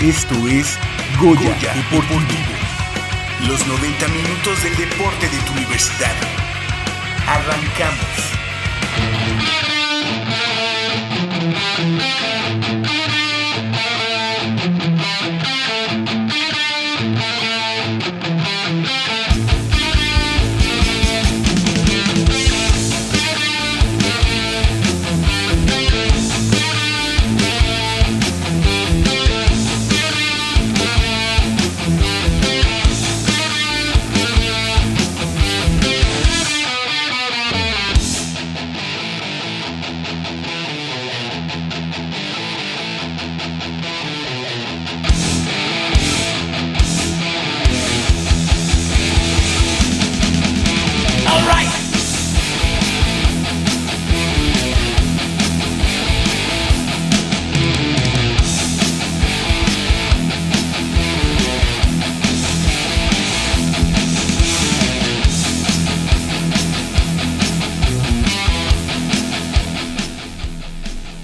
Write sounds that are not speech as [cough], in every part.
Esto es Goya, Goya Deportivo. Los 90 minutos del deporte de tu universidad. Arrancamos.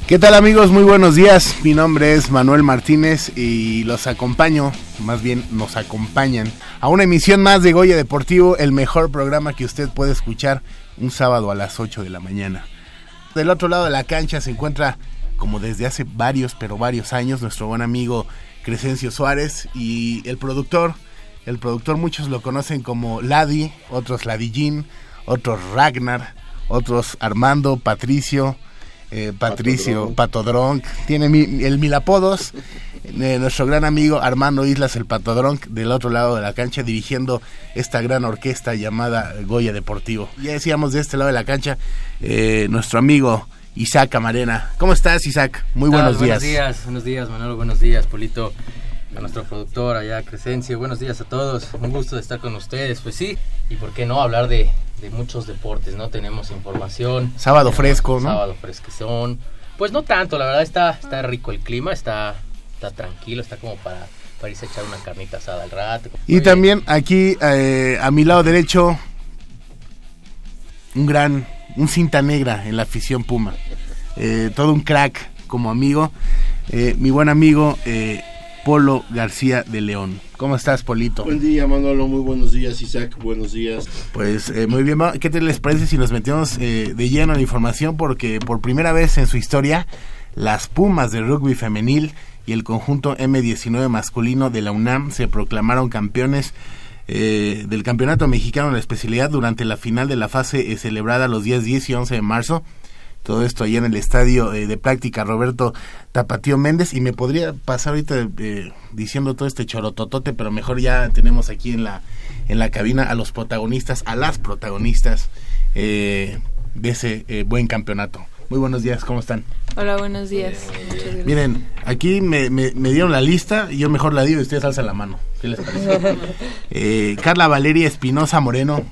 ¿Qué tal amigos? Muy buenos días. Mi nombre es Manuel Martínez y los acompaño, más bien nos acompañan, a una emisión más de Goya Deportivo, el mejor programa que usted puede escuchar un sábado a las 8 de la mañana. Del otro lado de la cancha se encuentra, como desde hace varios, pero varios años, nuestro buen amigo Crescencio Suárez y el productor. El productor muchos lo conocen como Ladi, otros Ladillín, otros Ragnar, otros Armando, Patricio, eh, Patricio Patodronk, tiene el mil apodos, eh, nuestro gran amigo Armando Islas el Patodronk del otro lado de la cancha dirigiendo esta gran orquesta llamada Goya Deportivo. Ya decíamos de este lado de la cancha eh, nuestro amigo Isaac Camarena. ¿Cómo estás Isaac? Muy buenos días. Buenos días, buenos días Manolo, buenos días Polito a nuestro productor allá, Crescencio. Buenos días a todos. Un gusto de estar con ustedes. Pues sí, y por qué no hablar de, de muchos deportes, ¿no? Tenemos información. Sábado fresco, ¿no? Sábado fresquezón. Pues no tanto, la verdad está, está rico el clima, está, está tranquilo, está como para, para irse a echar una carnita asada al rato. Y también aquí eh, a mi lado derecho, un gran, un cinta negra en la afición Puma. Eh, todo un crack como amigo. Eh, mi buen amigo Polo García de León. ¿Cómo estás, Polito? Buen día, Manolo. Muy buenos días, Isaac. Buenos días. Pues eh, muy bien. ¿Qué te les parece si nos metemos eh, de lleno en información? Porque por primera vez en su historia, las Pumas de rugby femenil y el conjunto M19 masculino de la UNAM se proclamaron campeones eh, del Campeonato Mexicano de la Especialidad durante la final de la fase celebrada los días 10 y 11 de marzo todo esto ahí en el estadio eh, de práctica Roberto Tapatío Méndez y me podría pasar ahorita eh, diciendo todo este chorototote, pero mejor ya tenemos aquí en la en la cabina a los protagonistas, a las protagonistas eh, de ese buen campeonato. Muy buenos días, ¿cómo están? Hola, buenos días. Miren, aquí me, me, dieron la lista y yo mejor la digo y ustedes alzan la mano. ¿Qué les parece? [laughs] Carla Valeria Espinosa Moreno,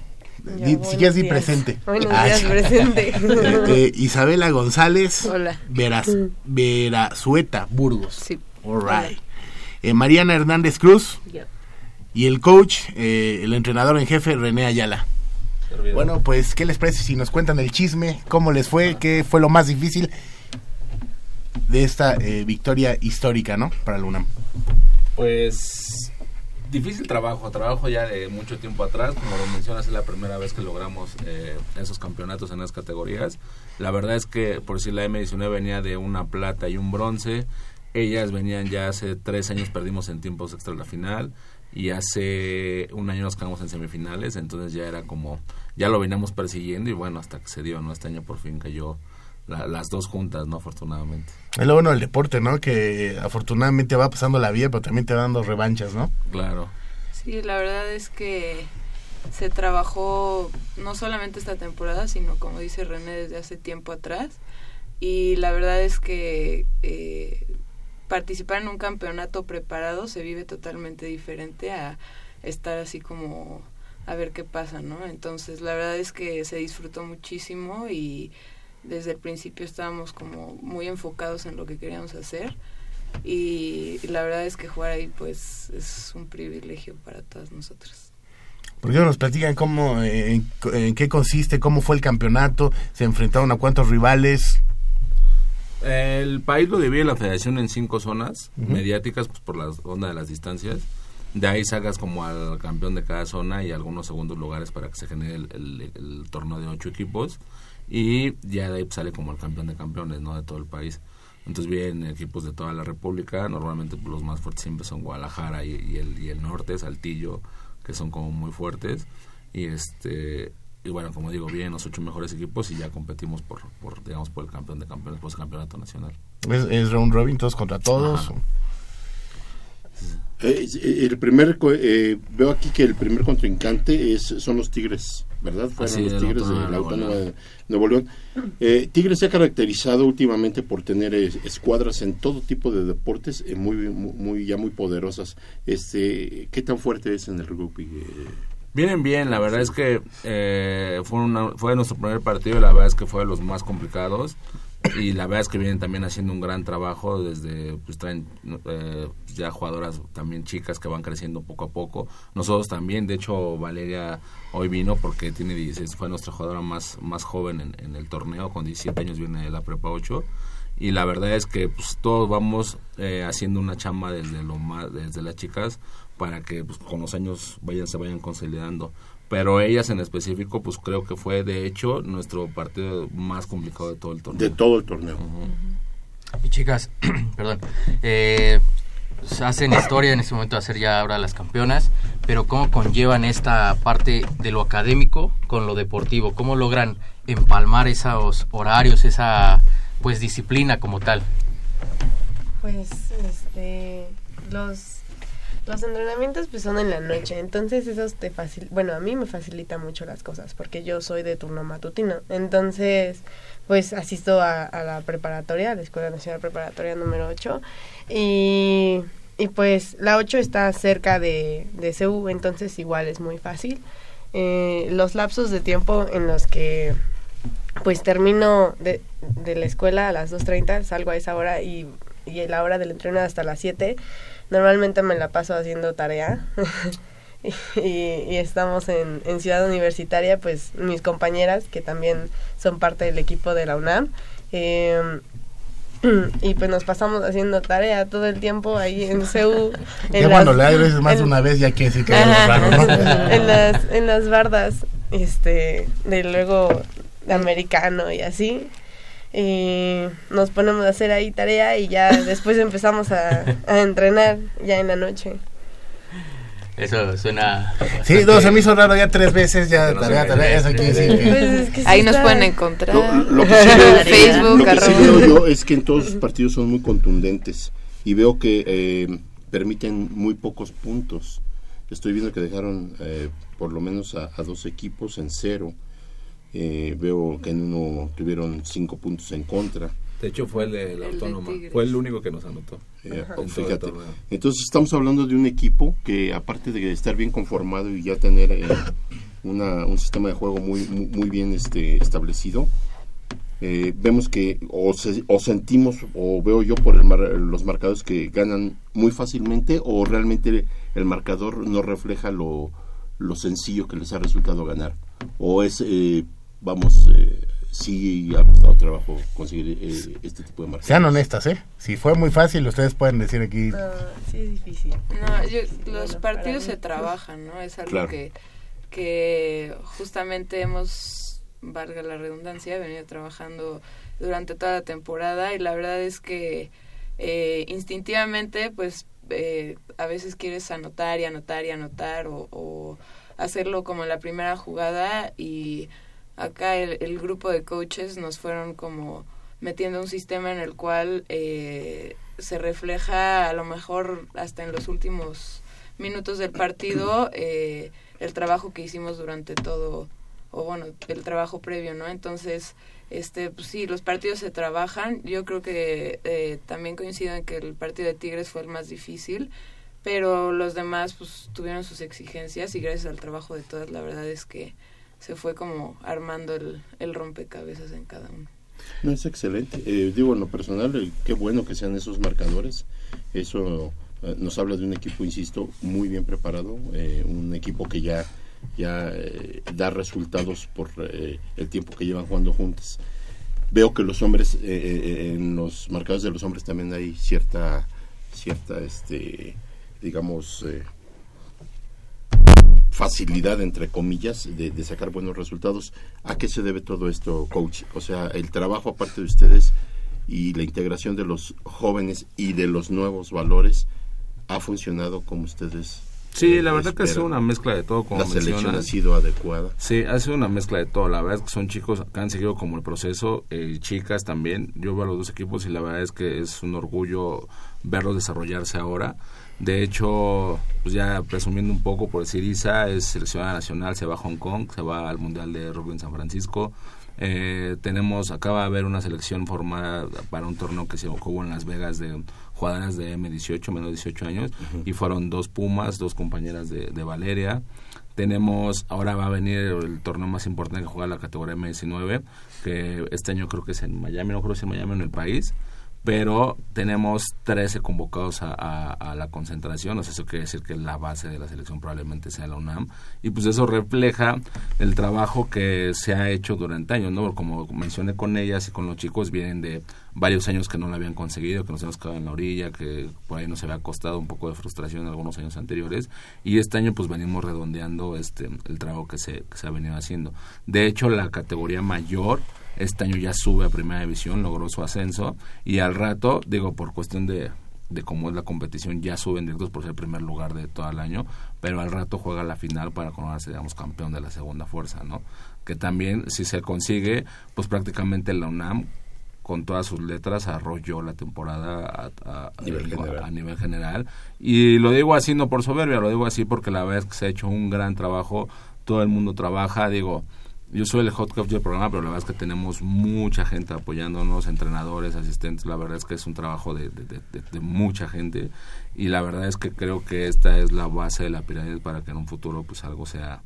si quieres di presente. Buenos ah, días, presente. Este, Isabela González. Hola. Veraz, Verazueta Burgos. Sí. All right. Eh, Mariana Hernández Cruz. Y el coach, eh, el entrenador en jefe, René Ayala. Bueno, pues, ¿qué les parece si nos cuentan el chisme? ¿Cómo les fue? ¿Qué fue lo más difícil de esta eh, victoria histórica, no? Para el UNAM. Pues difícil trabajo, trabajo ya de mucho tiempo atrás, como lo mencionas, es la primera vez que logramos eh, esos campeonatos en las categorías. La verdad es que, por si la M19 venía de una plata y un bronce, ellas venían ya hace tres años, perdimos en tiempos extra la final, y hace un año nos quedamos en semifinales, entonces ya era como, ya lo veníamos persiguiendo, y bueno, hasta que se dio, ¿no? Este año por fin cayó las dos juntas, ¿no? Afortunadamente. Es lo bueno del deporte, ¿no? Que afortunadamente va pasando la vida, pero también te va dando revanchas, ¿no? Claro. Sí, la verdad es que se trabajó no solamente esta temporada, sino como dice René desde hace tiempo atrás. Y la verdad es que eh, participar en un campeonato preparado se vive totalmente diferente a estar así como a ver qué pasa, ¿no? Entonces la verdad es que se disfrutó muchísimo y desde el principio estábamos como muy enfocados en lo que queríamos hacer y, la verdad es que jugar ahí pues es un privilegio para todas nosotras. ¿Por qué no nos platican cómo, en, qué consiste, cómo fue el campeonato, se enfrentaron a cuántos rivales? El país lo divide la federación en cinco zonas mediáticas pues, por la onda de las distancias. De ahí sacas como al campeón de cada zona y algunos segundos lugares para que se genere el, torneo de ocho equipos. Y ya de ahí sale como el campeón de campeones, ¿no? De todo el país. Entonces vienen equipos de toda la República. Normalmente pues, los más fuertes siempre son Guadalajara y, el, y el norte, Saltillo, que son como muy fuertes. Y este y bueno, como digo, vienen los ocho mejores equipos y ya competimos por, por digamos, por el campeón de campeones, por el campeonato nacional. ¿Es, round robin todos contra todos? Eh, el primer eh, veo aquí que el primer contrincante es son los Tigres, ¿verdad? Fueron los Tigres de la Autónoma de Nuevo León. Tigres se ha caracterizado últimamente por tener escuadras en todo tipo de deportes muy, muy ya muy poderosas. Este, ¿qué tan fuerte es en el rugby? Vienen bien, la verdad es que fue, una, fue nuestro primer partido y la verdad es que fue de los más complicados y la verdad es que vienen también haciendo un gran trabajo desde pues traen eh, ya jugadoras también chicas que van creciendo poco a poco. Nosotros también de hecho Valeria hoy vino porque tiene 16 fue nuestra jugadora más más joven en, el torneo con 17 años viene de la prepa 8 y la verdad es que pues todos vamos eh, haciendo una chamba desde lo más desde las chicas para que pues, con los años vayan se vayan consolidando pero ellas en específico, pues creo que fue de hecho nuestro partido más complicado de todo el torneo. De todo el torneo. Y chicas, [clears throat] perdón, eh, hacen historia en este momento de ser ya ahora las campeonas, pero ¿cómo conllevan esta parte de lo académico con lo deportivo? ¿Cómo logran empalmar esos horarios, esa pues disciplina como tal? Pues este los los entrenamientos pues son en la noche, entonces eso te facil bueno, a mí me facilita mucho las cosas porque yo soy de turno matutino. Entonces, pues asisto a, la preparatoria, a la Escuela Nacional Preparatoria número 8 y, y pues la 8 está cerca de, de CEU, entonces igual es muy fácil. Eh, los lapsos de tiempo en los que pues termino de, de la escuela a las 2.30, salgo a esa hora y, y la hora del entrenamiento hasta las 7 Normalmente me la paso haciendo tarea. [laughs] y, estamos en, Ciudad Universitaria, pues mis compañeras, que también son parte del equipo de la UNAM. Em, [clears throat] y pues nos pasamos haciendo tarea todo el tiempo ahí en [laughs] CEU. En cuando le veces más de una vez ya que sí [laughs] que en, las, en las bardas, este, de luego de americano y así y nos ponemos a hacer ahí tarea y ya [laughs] después empezamos a, entrenar ya en la noche. Eso suena. Sí, no, se me hizo raro ya tres veces, ya tarea, tarea, eso pues Ahí nos pueden encontrar. Lo, [laughs] que sí veo, Facebook, lo que sí veo yo es que en todos sus partidos son muy contundentes y veo que eh, permiten muy pocos puntos. Estoy viendo que dejaron eh, por lo menos a, a dos equipos en cero. Eh, veo que en uno tuvieron cinco puntos en contra. De hecho fue el de la autónoma, fue el único que nos anotó. Entonces estamos hablando de un equipo que aparte de estar bien conformado y ya tener eh, un sistema de juego muy muy, bien este establecido, eh, vemos que o, o, sentimos o veo yo por los marcadores que ganan muy fácilmente o realmente el marcador no refleja lo, lo sencillo que les ha resultado ganar. O es eh, vamos, eh, sí ha costado trabajo conseguir eh, este tipo de marcas. Sean honestas, ¿eh? Si fue muy fácil, ustedes pueden decir aquí. No, sí es difícil. No, los partidos se trabajan, ¿no? Es algo que, que justamente hemos, valga la redundancia, venido trabajando durante toda la temporada y la verdad es que eh, instintivamente, pues eh, a veces quieres anotar y anotar y anotar o, o hacerlo como en la primera jugada y acá el, grupo de coaches nos fueron como metiendo un sistema en el cual eh, se refleja a lo mejor hasta en los últimos minutos del partido eh, el trabajo que hicimos durante todo o bueno, el trabajo previo, ¿no? Entonces, este, pues sí, los partidos se trabajan. Yo creo que eh, también coincido en que el partido de Tigres fue el más difícil, pero los demás pues tuvieron sus exigencias y gracias al trabajo de todas, la verdad es que se fue como armando el, el rompecabezas en cada uno. No, es excelente. Eh, digo, en lo personal, eh, qué bueno que sean esos marcadores. Eso eh, nos habla de un equipo, insisto, muy bien preparado, un equipo que ya, ya da resultados por el tiempo que llevan jugando juntos. Veo que los hombres, en los marcadores de los hombres también hay cierta, cierta, este, digamos, facilidad, entre comillas, de, sacar buenos resultados. ¿A qué se debe todo esto, coach? O sea, el trabajo aparte de ustedes y la integración de los jóvenes y de los nuevos valores ha funcionado como ustedes Sí, la verdad que ha sido una mezcla de todo. Como la selección ha sido adecuada. Sí, ha sido una mezcla de todo. La verdad es que son chicos que han seguido como el proceso, eh, chicas también. Yo veo a los dos equipos y la verdad es que es un orgullo verlos desarrollarse ahora. De hecho, pues ya presumiendo un poco por decir Isa, es seleccionada nacional, se va a Hong Kong, se va al Mundial de Rugby en San Francisco. Eh, tenemos, acaba de haber una selección formada para un torneo que se jugó en Las Vegas de jugadoras de M18, menos de 18 años, y fueron dos Pumas, dos compañeras de, Valeria. Tenemos, ahora va a venir el torneo más importante que juega la categoría M19, que este año creo que es en Miami, no creo que es en Miami, en el país pero tenemos 13 convocados a, la concentración, o sea, eso quiere decir que la base de la selección probablemente sea la UNAM, y pues eso refleja el trabajo que se ha hecho durante años, ¿no? Como mencioné con ellas y con los chicos, vienen de varios años que no lo habían conseguido, que nos hemos quedado en la orilla, que por ahí nos había costado un poco de frustración en algunos años anteriores, y este año pues venimos redondeando este el trabajo que se, que se ha venido haciendo. De hecho, la categoría mayor este año ya sube a primera división, logró su ascenso y al rato, digo, por cuestión de, de cómo es la competición, ya suben directos por ser el primer lugar de todo el año, pero al rato juega la final para coronarse, digamos, campeón de la segunda fuerza, ¿no? Que también, si se consigue, pues prácticamente la UNAM con todas sus letras arrolló la temporada a, a, nivel general. Y lo digo así no por soberbia, lo digo así porque la verdad es que se ha hecho un gran trabajo, todo el mundo trabaja, digo, yo soy el hot coach del programa, pero la verdad es que tenemos mucha gente apoyándonos, entrenadores, asistentes. La verdad es que es un trabajo de, mucha gente y la verdad es que creo que esta es la base de la pirámide para que en un futuro pues algo sea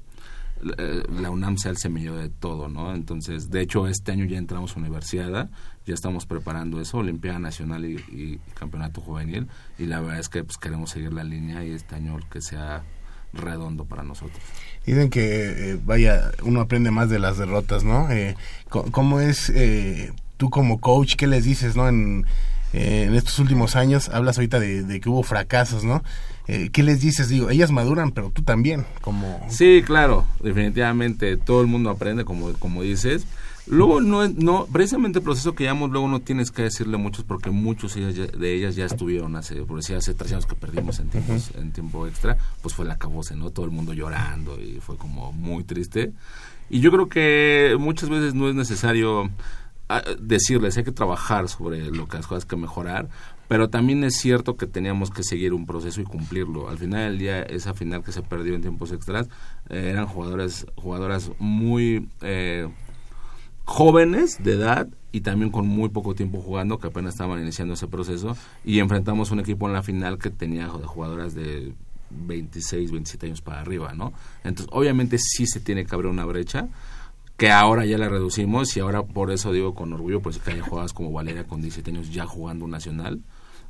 eh, la UNAM sea el semillero de todo, ¿no? Entonces, de hecho, este año ya entramos a universidad, ya estamos preparando eso, Olimpiada Nacional y, Campeonato Juvenil, y la verdad es que pues queremos seguir la línea y este año que sea redondo para nosotros. Dicen que, eh, vaya, uno aprende más de las derrotas, ¿no? Eh, ¿Cómo es eh, tú como coach, qué les dices, ¿no? En, en estos últimos años, hablas ahorita de, que hubo fracasos, ¿no? ¿Qué les dices? Digo, ellas maduran, pero tú también, como... Sí, claro, definitivamente, todo el mundo aprende, como, como dices. Luego, no, no, precisamente el proceso que llamamos, luego no tienes que decirle muchos porque muchos de ellas ya estuvieron hace, por decir, hace tres años que perdimos en, tiempos, en tiempo extra, pues fue la cabose, ¿no? Todo el mundo llorando y fue como muy triste. Y yo creo que muchas veces no es necesario ah, decirles, hay que trabajar sobre lo que las cosas que mejorar, pero también es cierto que teníamos que seguir un proceso y cumplirlo. Al final del día, esa final que se perdió en tiempos extras, eh, eran jugadoras, jugadoras muy... Eh, jóvenes de edad y también con muy poco tiempo jugando, que apenas estaban iniciando ese proceso, y enfrentamos un equipo en la final que tenía jugadoras de 26, 27 años para arriba, ¿no? Entonces, obviamente sí se tiene que abrir una brecha, que ahora ya la reducimos, y ahora por eso digo con orgullo, pues que hay jugadas como Valeria con 17 años ya jugando un nacional,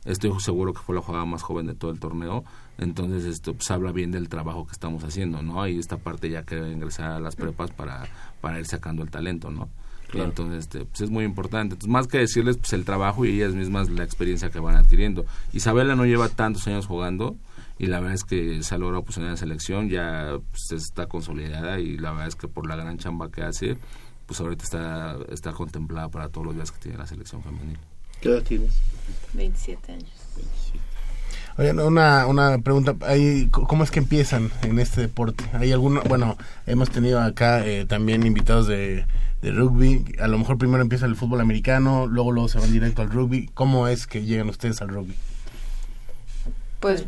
estoy seguro que fue la jugada más joven de todo el torneo, entonces esto pues, habla bien del trabajo que estamos haciendo, ¿no? Y esta parte ya que ingresar a las prepas para, para ir sacando el talento, ¿no? Entonces, este, pues es muy importante. Entonces, más que decirles pues, el trabajo y ellas mismas la experiencia que van adquiriendo. Isabela no lleva tantos años jugando y la verdad es que se ha logrado pues, en la selección, ya pues, está consolidada y la verdad es que por la gran chamba que hace, pues ahorita está, está contemplada para todos los días que tiene la selección femenil. ¿Qué edad tienes? 27 años. Oye, una, una pregunta, ¿cómo es que empiezan en este deporte? ¿Hay alguno, bueno, hemos tenido acá eh, también invitados de, de rugby, a lo mejor primero empieza el fútbol americano, luego luego se van directo al rugby. ¿Cómo es que llegan ustedes al rugby? Pues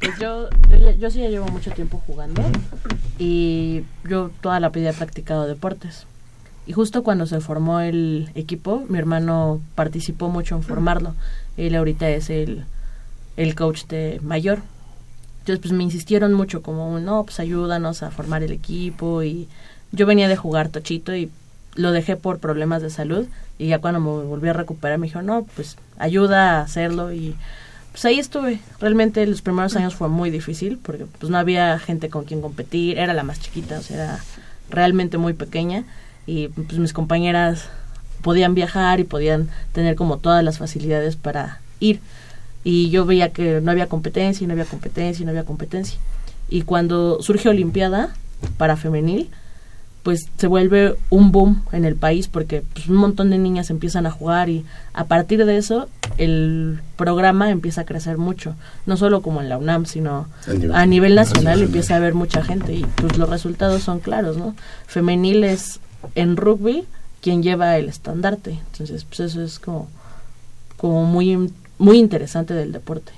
pues yo, yo, sí ya llevo mucho tiempo jugando y yo toda la vida he practicado deportes. Y justo cuando se formó el equipo, mi hermano participó mucho en formarlo. Él ahorita es el, el coach de mayor. Entonces pues me insistieron mucho como, no, pues ayúdanos a formar el equipo y yo venía de jugar tochito y lo dejé por problemas de salud y ya cuando me volví a recuperar me dijo, no, pues ayuda a hacerlo y pues ahí estuve. Realmente los primeros años fue muy difícil porque pues no había gente con quien competir, era la más chiquita, o sea, era realmente muy pequeña y pues mis compañeras podían viajar y podían tener como todas las facilidades para ir. Y yo veía que no había competencia no había competencia no había competencia. Y cuando surge Olimpiada para femenil pues se vuelve un boom en el país porque pues, un montón de niñas empiezan a jugar y a partir de eso el programa empieza a crecer mucho, no solo como en la UNAM, sino a nivel, nacional, empieza a haber mucha gente y pues los resultados son claros, ¿no? Femenil es en rugby quien lleva el estandarte, entonces pues eso es como, como muy, muy interesante del deporte.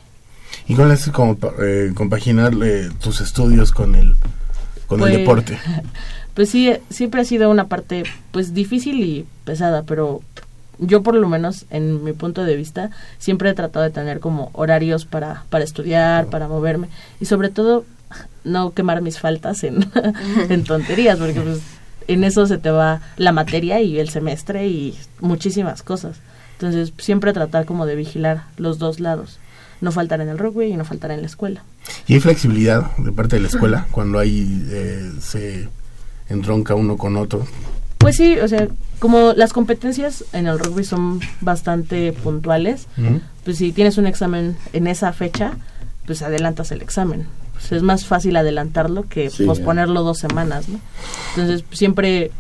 ¿Y cuál es como eh, compaginar eh, tus estudios con el, con el pues, deporte? [laughs] pues sí, siempre ha sido una parte pues difícil y pesada, pero yo por lo menos en mi punto de vista siempre he tratado de tener como horarios para, para estudiar, para moverme y sobre todo no quemar mis faltas en, [laughs] en tonterías, porque pues en eso se te va la materia y el semestre y muchísimas cosas. Entonces siempre tratar como de vigilar los dos lados. No faltar en el rugby y no faltar en la escuela. ¿Y hay flexibilidad de parte de la escuela cuando hay eh, se entronca uno con otro. Pues sí, o sea, como las competencias en el rugby son bastante puntuales, pues si tienes un examen en esa fecha, pues adelantas el examen. Pues es más fácil adelantarlo que posponerlo dos semanas, ¿no? Entonces, siempre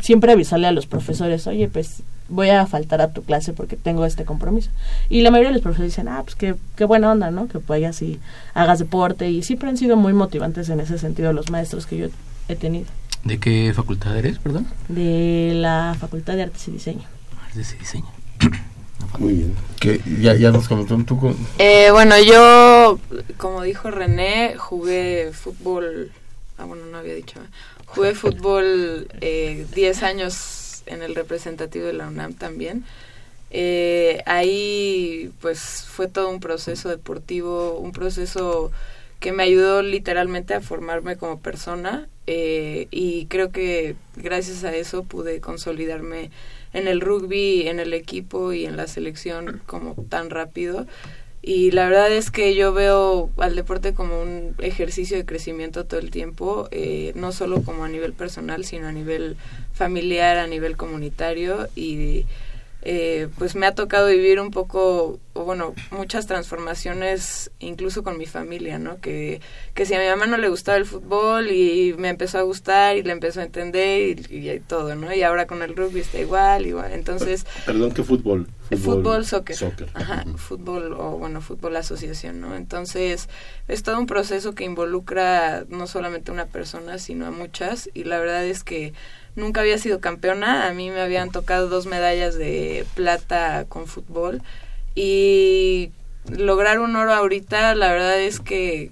siempre avisarle a los profesores, oye, pues voy a faltar a tu clase porque tengo este compromiso. Y la mayoría de los profesores dicen, ah, pues qué, qué buena onda, ¿no? Que vayas y hagas deporte. Y siempre han sido muy motivantes en ese sentido los maestros que yo he tenido. ¿De qué facultad eres, perdón? De la Facultad de Artes y Diseño. Artes y Diseño. Muy bien. Que ya, ya nos comentó tú. Eh, bueno, yo, como dijo René, jugué fútbol. Ah, bueno, no había dicho. Jugué fútbol 10 eh, años en el representativo de la UNAM también. Eh, ahí, pues, fue todo un proceso deportivo, un proceso que me ayudó literalmente a formarme como persona eh, y creo que gracias a eso pude consolidarme en el rugby, en el equipo y en la selección como tan rápido. Y la verdad es que yo veo al deporte como un ejercicio de crecimiento todo el tiempo, eh, no solo como a nivel personal, sino a nivel familiar, a nivel comunitario y eh, pues me ha tocado vivir un poco, o bueno, muchas transformaciones incluso con mi familia, ¿no? Que, que si a mi mamá no le gustaba el fútbol y me empezó a gustar y le empezó a entender y, todo, ¿no? Y ahora con el rugby está igual, igual. Entonces... Perdón, ¿qué fútbol? Fútbol, soccer. Ajá, fútbol o bueno, fútbol asociación, ¿no? Entonces es todo un proceso que involucra no solamente a una persona, sino a muchas y la verdad es que nunca había sido campeona, a mí me habían tocado dos medallas de plata con fútbol y lograr un oro ahorita la verdad es que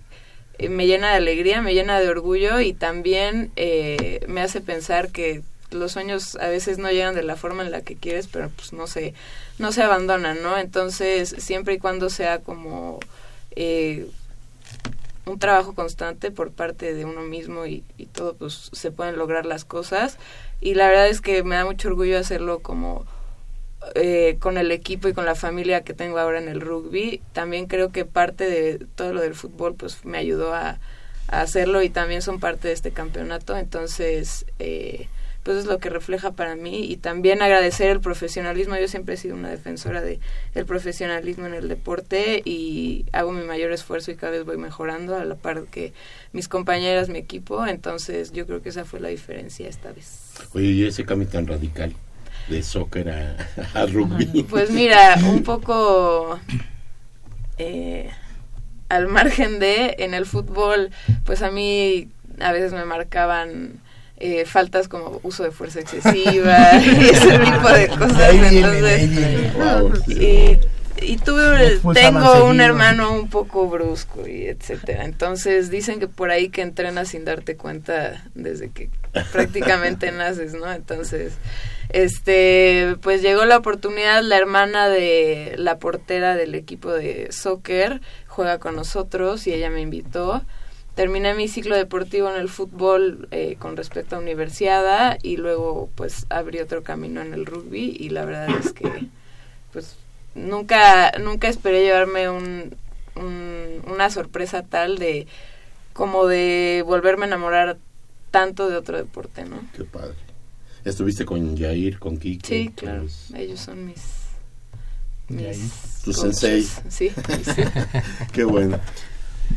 eh, me llena de alegría, me llena de orgullo y también eh, me hace pensar que los sueños a veces no llegan de la forma en la que quieres, pero pues no se, no se abandonan, ¿no? Entonces, siempre y cuando sea como eh, un trabajo constante por parte de uno mismo y, todo, pues se pueden lograr las cosas. Y la verdad es que me da mucho orgullo hacerlo como eh, con el equipo y con la familia que tengo ahora en el rugby. También creo que parte de todo lo del fútbol pues me ayudó a, a hacerlo y también son parte de este campeonato. Entonces, eh, pues es lo que refleja para mí y también agradecer el profesionalismo. Yo siempre he sido una defensora de el profesionalismo en el deporte y hago mi mayor esfuerzo y cada vez voy mejorando a la par que mis compañeras, mi equipo. Entonces yo creo que esa fue la diferencia esta vez. Oye, y ese cambio tan radical de soccer a, rugby. Pues mira, un poco eh, al margen de en el fútbol, pues a mí a veces me marcaban eh, faltas como uso de fuerza excesiva [laughs] y ese tipo de cosas. Entonces, y y tuve, tengo un hermano un poco brusco y etcétera. Entonces dicen que por ahí que entrenas sin darte cuenta desde que prácticamente [laughs] naces, ¿no? Entonces, este, pues llegó la oportunidad, la hermana de la portera del equipo de soccer juega con nosotros y ella me invitó. Terminé mi ciclo deportivo en el fútbol eh, con respecto a universidad y luego pues abrí otro camino en el rugby y la verdad es que pues nunca, nunca esperé llevarme un, una sorpresa tal de como de volverme a enamorar tanto de otro deporte, ¿no? Qué padre. ¿Estuviste con Jair, con Kike? Sí, claro. Ellos son mis... mis tu sensei. Sí, sí. [laughs] Qué bueno.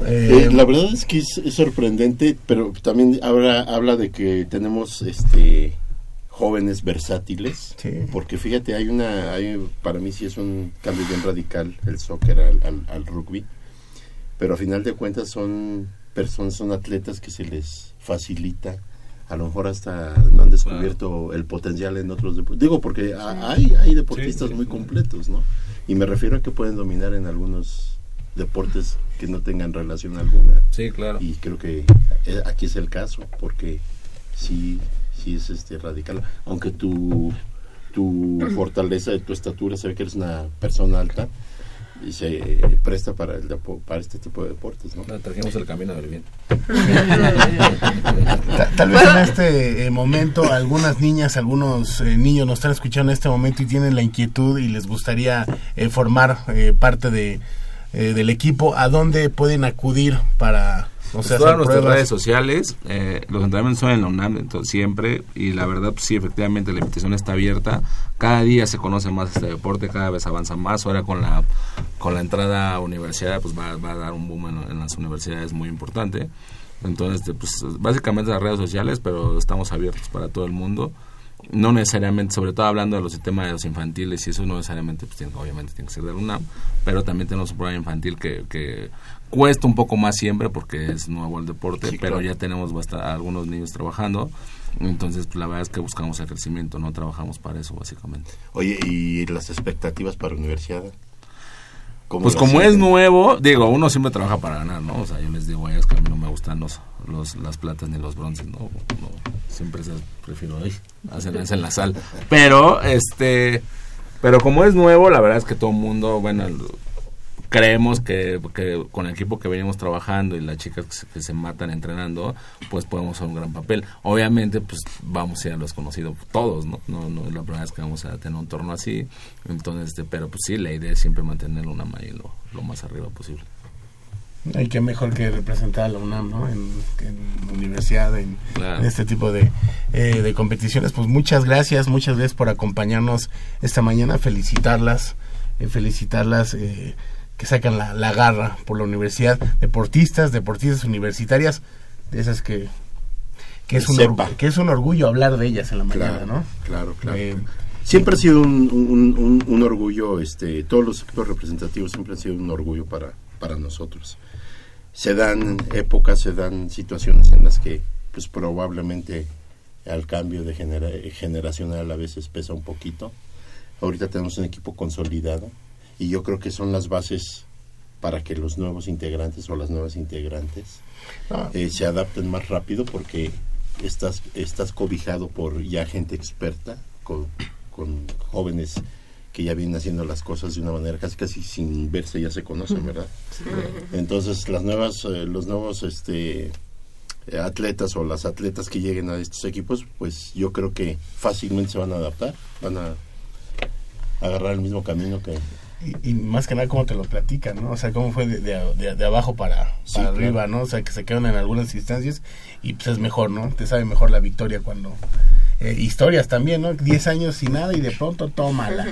Eh, la verdad es que es, es, sorprendente, pero también habla, habla de que tenemos este jóvenes versátiles, porque fíjate, hay una, hay, para mí sí es un cambio bien radical el soccer al, rugby, pero a final de cuentas son personas, son atletas que se les facilita, a lo mejor hasta no han descubierto el potencial en otros deportes, digo porque hay, hay deportistas muy completos, ¿no? Y me refiero a que pueden dominar en algunos deportes que no tengan relación alguna. Sí, claro. Y creo que eh, aquí es el caso, porque sí sí es este radical, aunque tu, tu [clears throat] fortaleza tu estatura se ve que eres una persona alta y se presta para el para este tipo de deportes, ¿no? trajimos el camino del bien. tal, vez en este eh, momento algunas niñas, algunos eh, niños nos están escuchando en este momento y tienen la inquietud y les gustaría eh, formar parte de del equipo. ¿A dónde pueden acudir para o sea, todas nuestras redes sociales, eh, los entrenamientos son en la UNAM entonces, siempre, y la verdad, pues, sí, efectivamente, la invitación está abierta. Cada día se conoce más este deporte, cada vez avanza más. Ahora con la con la entrada a universidad, pues va, a dar un boom en, las universidades muy importante. Entonces, pues, básicamente las redes sociales, pero estamos abiertos para todo el mundo no necesariamente, sobre todo hablando de los sistemas de los infantiles, y eso no necesariamente, pues obviamente tiene que ser de la UNAM, pero también tenemos un programa infantil que, que Cuesta un poco más siempre porque es nuevo el deporte, pero ya tenemos algunos niños trabajando. Entonces, pues, la verdad es que buscamos el crecimiento, no trabajamos para eso, básicamente. Oye, ¿y las expectativas para la universidad? Pues como es nuevo, digo, uno siempre trabaja para ganar, ¿no? O sea, yo les digo a ellos que a mí no me gustan los, los las platas ni los bronces, ¿no? siempre se, prefiero ahí, hacen, hacen la sal. Pero, este, pero como es nuevo, la verdad es que todo el mundo, bueno, creemos que, con el equipo que venimos trabajando y las chicas que se, matan entrenando, pues podemos hacer un gran papel. Obviamente, pues vamos a ir a los conocidos todos, ¿no? No, no es la primera vez que vamos a tener un torno así. Entonces, este, pero pues sí, la idea es siempre mantener una malla lo, lo más arriba posible. Hay que mejor que representar a la UNAM, ¿no? En, universidad, en, este tipo de, eh, de competiciones. Pues muchas gracias, muchas gracias por acompañarnos esta mañana, felicitarlas, eh, felicitarlas. Eh, que sacan la, garra por la universidad, deportistas, deportistas universitarias, de esas que que es, un que es un orgullo hablar de ellas en la mañana, ¿no? Claro, claro. Eh, siempre ha sido un, un, orgullo, este, todos los equipos representativos siempre han sido un orgullo para, para nosotros. Se dan épocas, se dan situaciones en las que, pues probablemente al cambio de generacional a veces pesa un poquito. Ahorita tenemos un equipo consolidado, y yo creo que son las bases para que los nuevos integrantes o las nuevas integrantes ah. eh, se adapten más rápido porque estás, estás cobijado por ya gente experta, con, jóvenes que ya vienen haciendo las cosas de una manera casi casi sin verse ya se conocen, ¿verdad? Entonces las nuevas, eh, los nuevos este atletas o las atletas que lleguen a estos equipos, pues yo creo que fácilmente se van a adaptar, van a agarrar el mismo camino que, y, más que nada cómo te lo platican, ¿no? O sea, cómo fue de, de, abajo para, arriba, ¿no? O sea, que se quedan en algunas instancias y pues es mejor, ¿no? Te sabe mejor la victoria cuando... Eh, historias también, ¿no? Diez años sin nada y de pronto tómala.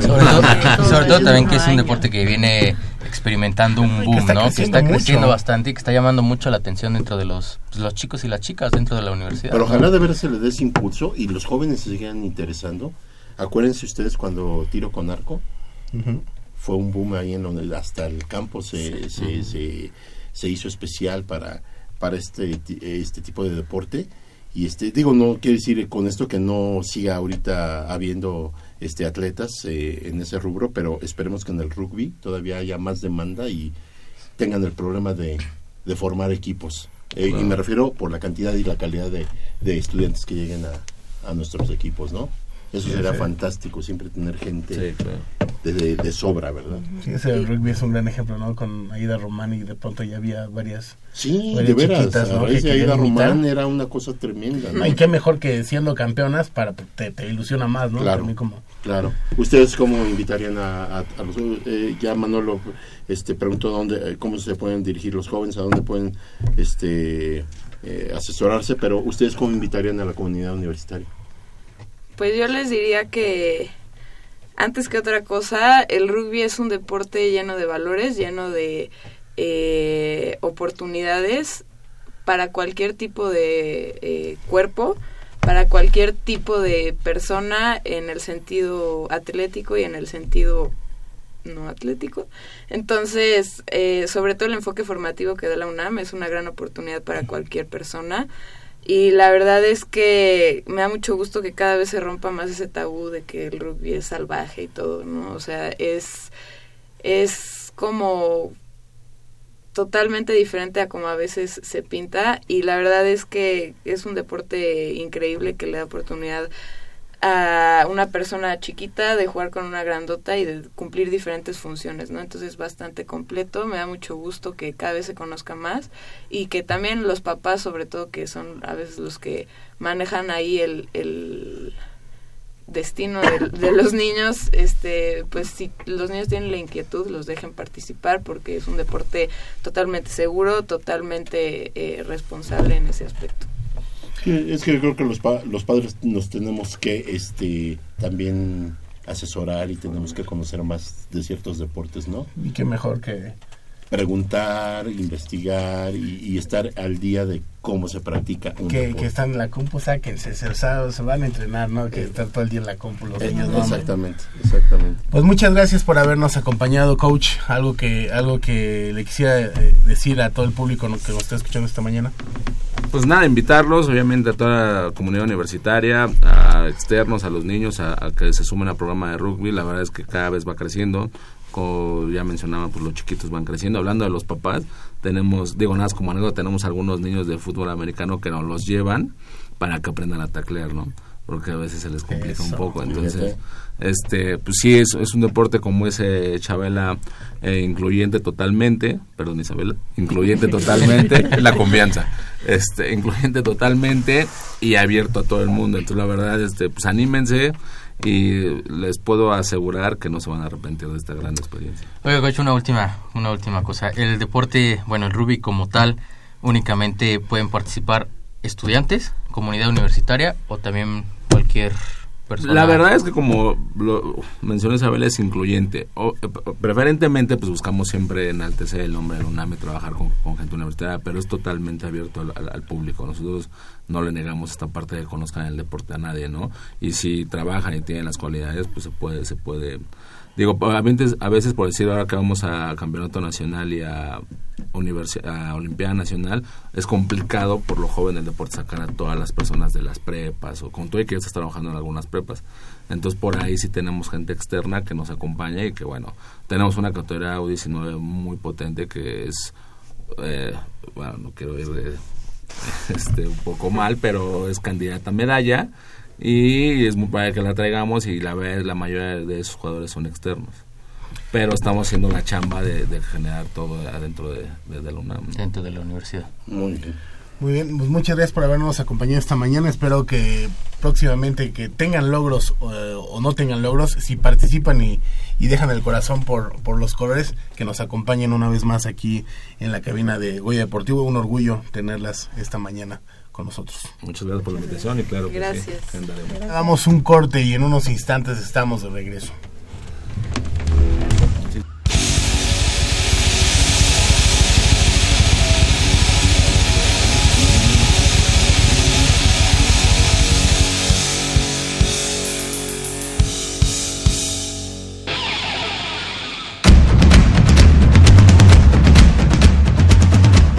Sobre todo, sobre todo también que es un deporte que viene experimentando un boom, ¿no? Que está creciendo bastante y que está llamando mucho la atención dentro de los, pues, los chicos y las chicas dentro de la universidad. Pero ojalá de veras se le dé ese impulso y los jóvenes se sigan interesando. Acuérdense ustedes cuando tiro con arco, fue un boom ahí en donde hasta el campo se, se, se, hizo especial para, para este, este tipo de deporte. Y este, digo, no quiero decir con esto que no siga ahorita habiendo este atletas eh, en ese rubro, pero esperemos que en el rugby todavía haya más demanda y tengan el problema de, de formar equipos. Eh, y me refiero por la cantidad y la calidad de, de estudiantes que lleguen a, a nuestros equipos, ¿no? Eso será fantástico, siempre tener gente de, sobra, ¿verdad? Sí, ese el rugby es un gran ejemplo, ¿no? Con Aida Román y de pronto ya había varias. Sí, de veras. ¿no? Aida Román era una cosa tremenda. ¿no? y qué mejor que siendo campeonas para te, te ilusiona más, ¿no? Claro. Como... Claro. ¿Ustedes cómo invitarían a, a, los. Eh, ya Manolo este, preguntó dónde, eh, cómo se pueden dirigir los jóvenes, a dónde pueden este, eh, asesorarse, pero ¿ustedes cómo invitarían a la comunidad universitaria? Pues yo les diría que antes que otra cosa, el rugby es un deporte lleno de valores, lleno de eh, oportunidades para cualquier tipo de eh, cuerpo, para cualquier tipo de persona en el sentido atlético y en el sentido no atlético. Entonces, eh, sobre todo el enfoque formativo que da la UNAM es una gran oportunidad para cualquier persona. Y la verdad es que me da mucho gusto que cada vez se rompa más ese tabú de que el rugby es salvaje y todo, ¿no? O sea, es, es como totalmente diferente a como a veces se pinta y la verdad es que es un deporte increíble que le da oportunidad a una persona chiquita de jugar con una grandota y de cumplir diferentes funciones, ¿no? Entonces es bastante completo, me da mucho gusto que cada vez se conozca más y que también los papás, sobre todo, que son a veces los que manejan ahí el, destino de, los niños, este, pues si los niños tienen la inquietud, los dejen participar porque es un deporte totalmente seguro, totalmente eh, responsable en ese aspecto es que yo creo que los, los padres nos tenemos que este también asesorar y tenemos que conocer más de ciertos deportes, ¿no? Y qué mejor que preguntar, investigar y, estar al día de cómo se practica un que, que están en la compu, sáquense, se, se van a entrenar, ¿no? Que están todo el día en la compu los eh, niños. Exactamente, exactamente. Pues muchas gracias por habernos acompañado, coach. Algo que algo que le quisiera eh, decir a todo el público que nos está escuchando esta mañana. Pues nada, invitarlos, obviamente, a toda la comunidad universitaria, a externos, a los niños, a, que se sumen al programa de rugby. La verdad es que cada vez va creciendo ya mencionaba, pues los chiquitos van creciendo. Hablando de los papás, tenemos, digo nada, como anécdota, tenemos algunos niños de fútbol americano que nos los llevan para que aprendan a taclear, ¿no? Porque a veces se les complica un poco. Entonces, este, pues sí, es, es un deporte como ese Chabela, eh, incluyente totalmente, perdón Isabela, incluyente [laughs] totalmente, la confianza, este, incluyente totalmente y abierto a todo el mundo. Entonces, la verdad, este, pues anímense y les puedo asegurar que no se van a arrepentir de esta gran experiencia. Oye, Coach, una última, una última cosa. El deporte, bueno, el rugby como tal, únicamente pueden participar estudiantes, comunidad universitaria o también cualquier la verdad es que como lo mencionó Isabel es incluyente. O, eh, preferentemente pues buscamos siempre enaltecer el nombre del UNAM y trabajar con, gente universitaria, pero es totalmente abierto al, público. Nosotros no le negamos esta parte de que conozcan el deporte a nadie, ¿no? Y si trabajan y tienen las cualidades, pues se puede, se puede Digo, a veces por decir ahora que vamos a campeonato nacional y a, a Olimpiada Nacional, es complicado por lo joven el deporte sacar a todas las personas de las prepas o con todo y que ya estás trabajando en algunas prepas. Entonces por ahí sí tenemos gente externa que nos acompaña y que bueno, tenemos una categoría U19 muy potente que es, eh, bueno, no quiero ir [laughs] este, un poco mal, pero es candidata a medalla y es muy padre que la traigamos y la vez la mayoría de esos jugadores son externos. Pero estamos haciendo la chamba de, generar todo adentro de, la UNAM dentro de la universidad. Muy bien. Muy bien, pues muchas gracias por habernos acompañado esta mañana. Espero que próximamente que tengan logros eh, o no tengan logros, si participan y, y, dejan el corazón por, por los colores, que nos acompañen una vez más aquí en la cabina de Goya Deportivo. Un orgullo tenerlas esta mañana con nosotros. Muchas gracias por la invitación y claro gracias. que sí, Damos un corte y en unos instantes estamos de regreso.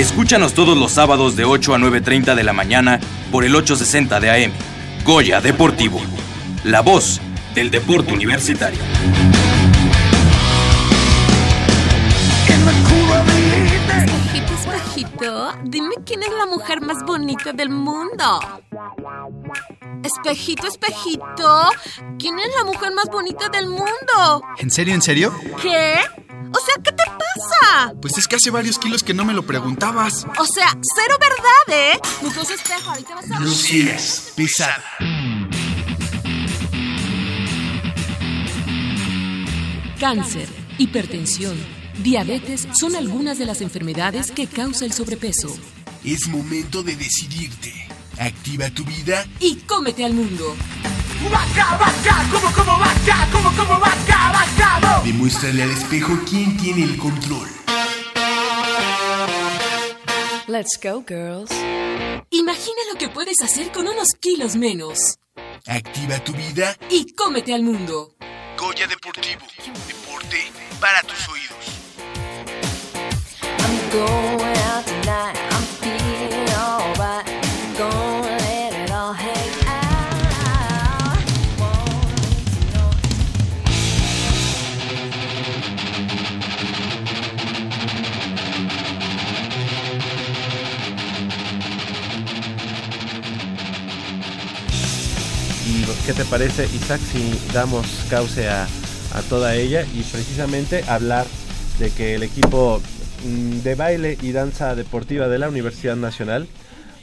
Escúchanos todos los sábados de 8 a 9.30 de la mañana por el 860 de AM. Goya Deportivo. La voz del deporte universitario. Espejito, espejito, dime quién es la mujer más bonita del mundo. Espejito, espejito, ¿quién es la mujer más bonita del mundo? ¿En serio, en serio? ¿Qué? O sea, ¿qué te pasa? Pues es que hace varios kilos que no me lo preguntabas. O sea, cero verdad, ¿eh? Mucoso espejo, ahorita vas a... Lucías, pisada. Cáncer, hipertensión, diabetes son algunas de las enfermedades que causa el sobrepeso. Es momento de decidirte. Activa tu vida y cómete al mundo. ¡Vaca, vaca! ¿Cómo, cómo, vaca? ¿Cómo, cómo, vaca, vaca? Demuéstrale al espejo quién tiene el control. Let's go, girls. Imagina lo que puedes hacer con unos kilos menos. Activa tu vida y cómete al mundo. Goya Deportivo. Deporte para tus oídos. I'm going out tonight. I'm feeling alright. Qué te parece, Isaac, si damos cauce a, a toda ella y precisamente hablar de que el equipo mm, de baile y danza deportiva de la Universidad Nacional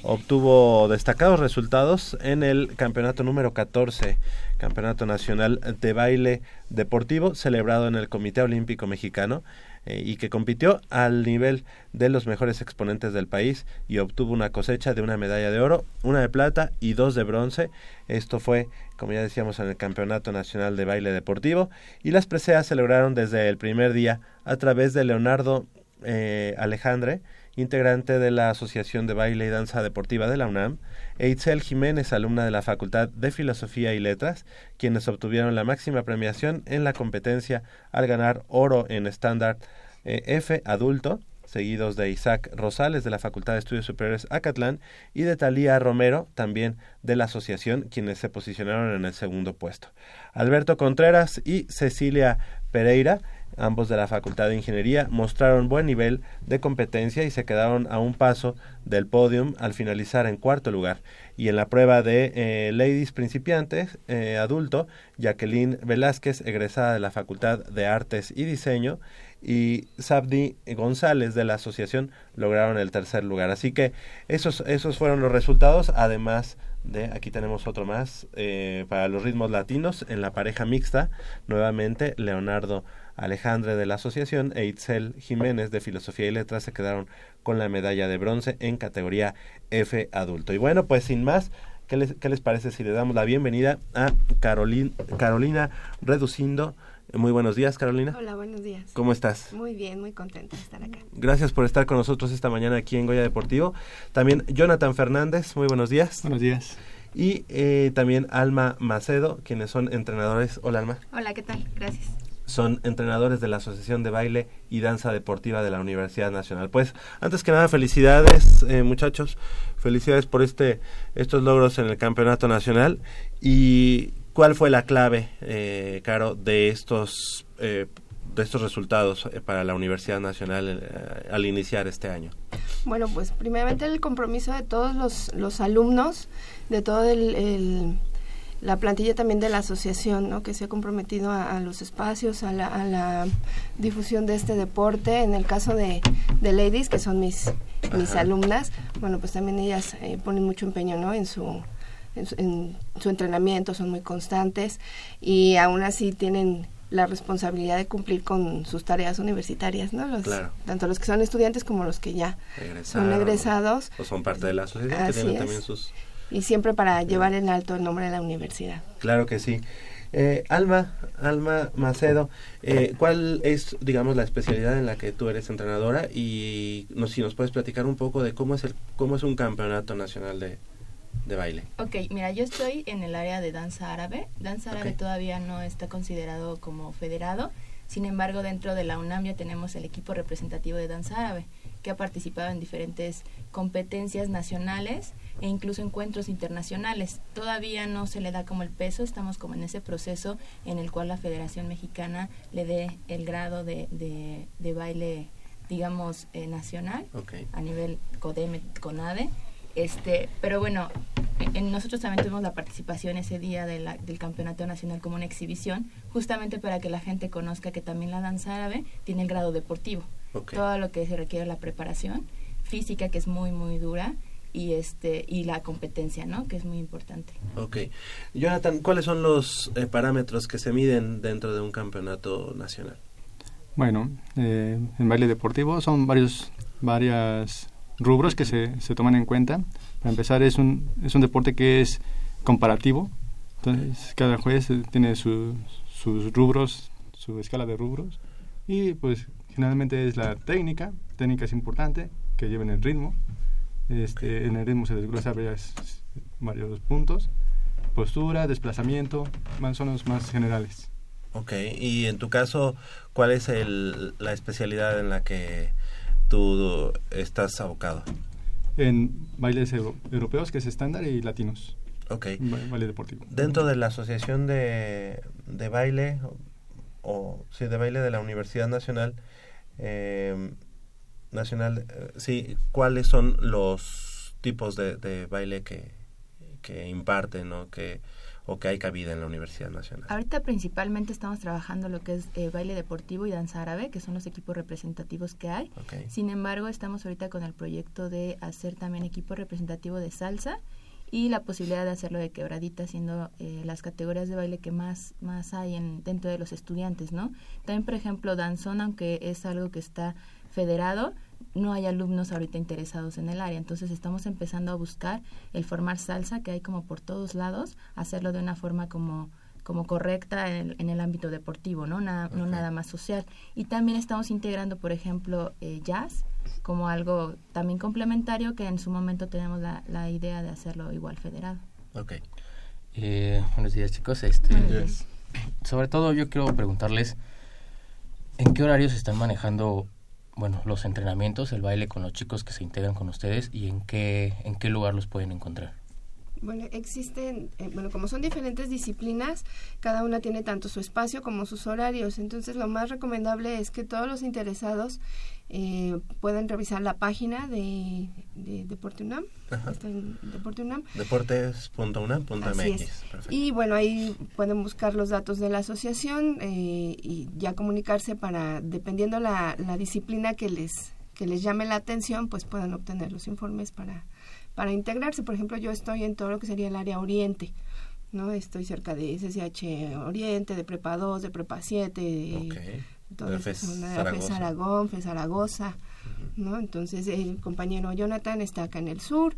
obtuvo destacados resultados en el campeonato número 14, Campeonato Nacional de Baile Deportivo, celebrado en el Comité Olímpico Mexicano eh, y que compitió al nivel de los mejores exponentes del país y obtuvo una cosecha de una medalla de oro, una de plata y dos de bronce. Esto fue, como ya decíamos, en el Campeonato Nacional de Baile Deportivo y las preseas se lograron desde el primer día a través de Leonardo eh, Alejandre, integrante de la Asociación de Baile y Danza Deportiva de la UNAM, e Itzel Jiménez, alumna de la Facultad de Filosofía y Letras, quienes obtuvieron la máxima premiación en la competencia al ganar oro en estándar eh, F adulto, seguidos de Isaac Rosales de la Facultad de Estudios Superiores Acatlán y de Talía Romero, también de la asociación, quienes se posicionaron en el segundo puesto. Alberto Contreras y Cecilia Pereira ambos de la Facultad de Ingeniería, mostraron buen nivel de competencia y se quedaron a un paso del podium al finalizar en cuarto lugar. Y en la prueba de eh, Ladies Principiantes, eh, adulto, Jacqueline Velázquez, egresada de la Facultad de Artes y Diseño, y Sabdi González de la asociación lograron el tercer lugar. Así que esos, esos fueron los resultados, además de, aquí tenemos otro más, eh, para los ritmos latinos, en la pareja mixta, nuevamente Leonardo Alejandre de la Asociación e Itzel Jiménez de Filosofía y Letras se quedaron con la medalla de bronce en categoría F adulto. Y bueno, pues sin más, ¿qué les, qué les parece si le damos la bienvenida a Carolina, Carolina Reducindo? Muy buenos días, Carolina. Hola, buenos días. ¿Cómo estás? Muy bien, muy contenta de estar acá. Gracias por estar con nosotros esta mañana aquí en Goya Deportivo. También Jonathan Fernández, muy buenos días. Buenos días. Y eh, también Alma Macedo, quienes son entrenadores. Hola, Alma. Hola, ¿qué tal? Gracias son entrenadores de la Asociación de Baile y Danza Deportiva de la Universidad Nacional. Pues, antes que nada, felicidades, eh, muchachos. Felicidades por este estos logros en el Campeonato Nacional. ¿Y cuál fue la clave, eh, Caro, de estos, eh, de estos resultados eh, para la Universidad Nacional eh, al iniciar este año? Bueno, pues primeramente el compromiso de todos los, los alumnos, de todo el, el la plantilla también de la asociación, ¿no? que se ha comprometido a, a los espacios, a la, a la, difusión de este deporte. En el caso de, de Ladies, que son mis, mis alumnas, bueno, pues también ellas eh, ponen mucho empeño ¿no? en, su, en, su, en su entrenamiento, son muy constantes y aún así tienen la responsabilidad de cumplir con sus tareas universitarias, ¿no? Los, claro. Tanto los que son estudiantes como los que ya son egresados. O son parte de la asociación, que tienen también sus y siempre para llevar en alto el nombre de la universidad. Claro que sí. Eh, Alma, Alma Macedo, eh, ¿cuál es, digamos, la especialidad en la que tú eres entrenadora? Y no, si nos puedes platicar un poco de cómo es, el, cómo es un campeonato nacional de, de baile. Ok, mira, yo estoy en el área de danza árabe. Danza árabe todavía no está considerado como federado. Sin embargo, dentro de la UNAM ya tenemos el equipo representativo de danza árabe, que ha participado en diferentes competencias nacionales e incluso encuentros internacionales. Todavía no se le da como el peso, estamos como en ese proceso en el cual la Federación Mexicana le dé el grado de, de, de baile, digamos, eh, nacional a nivel CODEME, CONADE. Este, pero bueno, en- nosotros también tuvimos la participación ese día de la- del Campeonato Nacional como una exhibición, justamente para que la gente conozca que también la danza árabe tiene el grado deportivo. Todo lo que se requiere la preparación física, que es muy, muy dura, y, este, y la competencia, ¿no? Que es muy importante. Ok. Jonathan, ¿cuáles son los eh, parámetros que se miden dentro de un campeonato nacional? Bueno, eh, en baile deportivo son varios varias rubros que se, se toman en cuenta. Para empezar, es un, es un deporte que es comparativo. Entonces, cada juez eh, tiene sus, sus rubros, su escala de rubros. Y pues generalmente es la técnica. Técnica es importante, que lleven el ritmo. Este, En el ritmo se desglosa varias, varios puntos. Postura, desplazamiento, más son los más generales. Ok, y en tu caso, ¿cuál es el, la especialidad en la que tú estás abocado? En bailes euro- europeos, que es estándar, y latinos. Ok. Ba- Baile deportivo. Dentro de la Asociación de, de Baile, o, o, sí, de Baile de la Universidad Nacional, eh, Nacional, eh, sí, ¿cuáles son los tipos de, de baile que, que imparten o que, o que hay cabida en la Universidad Nacional? Ahorita principalmente estamos trabajando lo que es eh, baile deportivo y danza árabe, que son los equipos representativos que hay. Sin embargo, estamos ahorita con el proyecto de hacer también equipo representativo de salsa y la posibilidad de hacerlo de quebradita, siendo eh, las categorías de baile que más, más hay en, dentro de los estudiantes, ¿no? También, por ejemplo, danzón, aunque es algo que está federado, no hay alumnos ahorita interesados en el área. Entonces estamos empezando a buscar el formar salsa que hay como por todos lados, hacerlo de una forma como como correcta en el, en el ámbito deportivo, ¿no? Nada, no nada más social. Y también estamos integrando, por ejemplo, eh, jazz como algo también complementario que en su momento tenemos la, la idea de hacerlo igual federado. Ok. Eh, buenos días chicos. Este, días. Sobre todo yo quiero preguntarles en qué horarios están manejando bueno los entrenamientos, el baile con los chicos que se integran con ustedes y en qué en qué lugar los pueden encontrar. Bueno, existen, eh, bueno, como son diferentes disciplinas, cada una tiene tanto su espacio como sus horarios. Entonces, lo más recomendable es que todos los interesados eh, puedan revisar la página de, de Deporte UNAM. Ajá. Está en Deporte UNAM. Deportes.unam.mx. Y bueno, ahí pueden buscar los datos de la asociación eh, y ya comunicarse para, dependiendo la, la disciplina que les, que les llame la atención, pues puedan obtener los informes para, para integrarse. Por ejemplo, yo estoy en todo lo que sería el área oriente. ¿no? Estoy cerca de SSH Oriente, de Prepa 2, de Prepa 7, de, toda Esa FES Zaragoza. Aragón, FES Zaragoza, ¿no? Entonces el compañero Jonathan está acá en el sur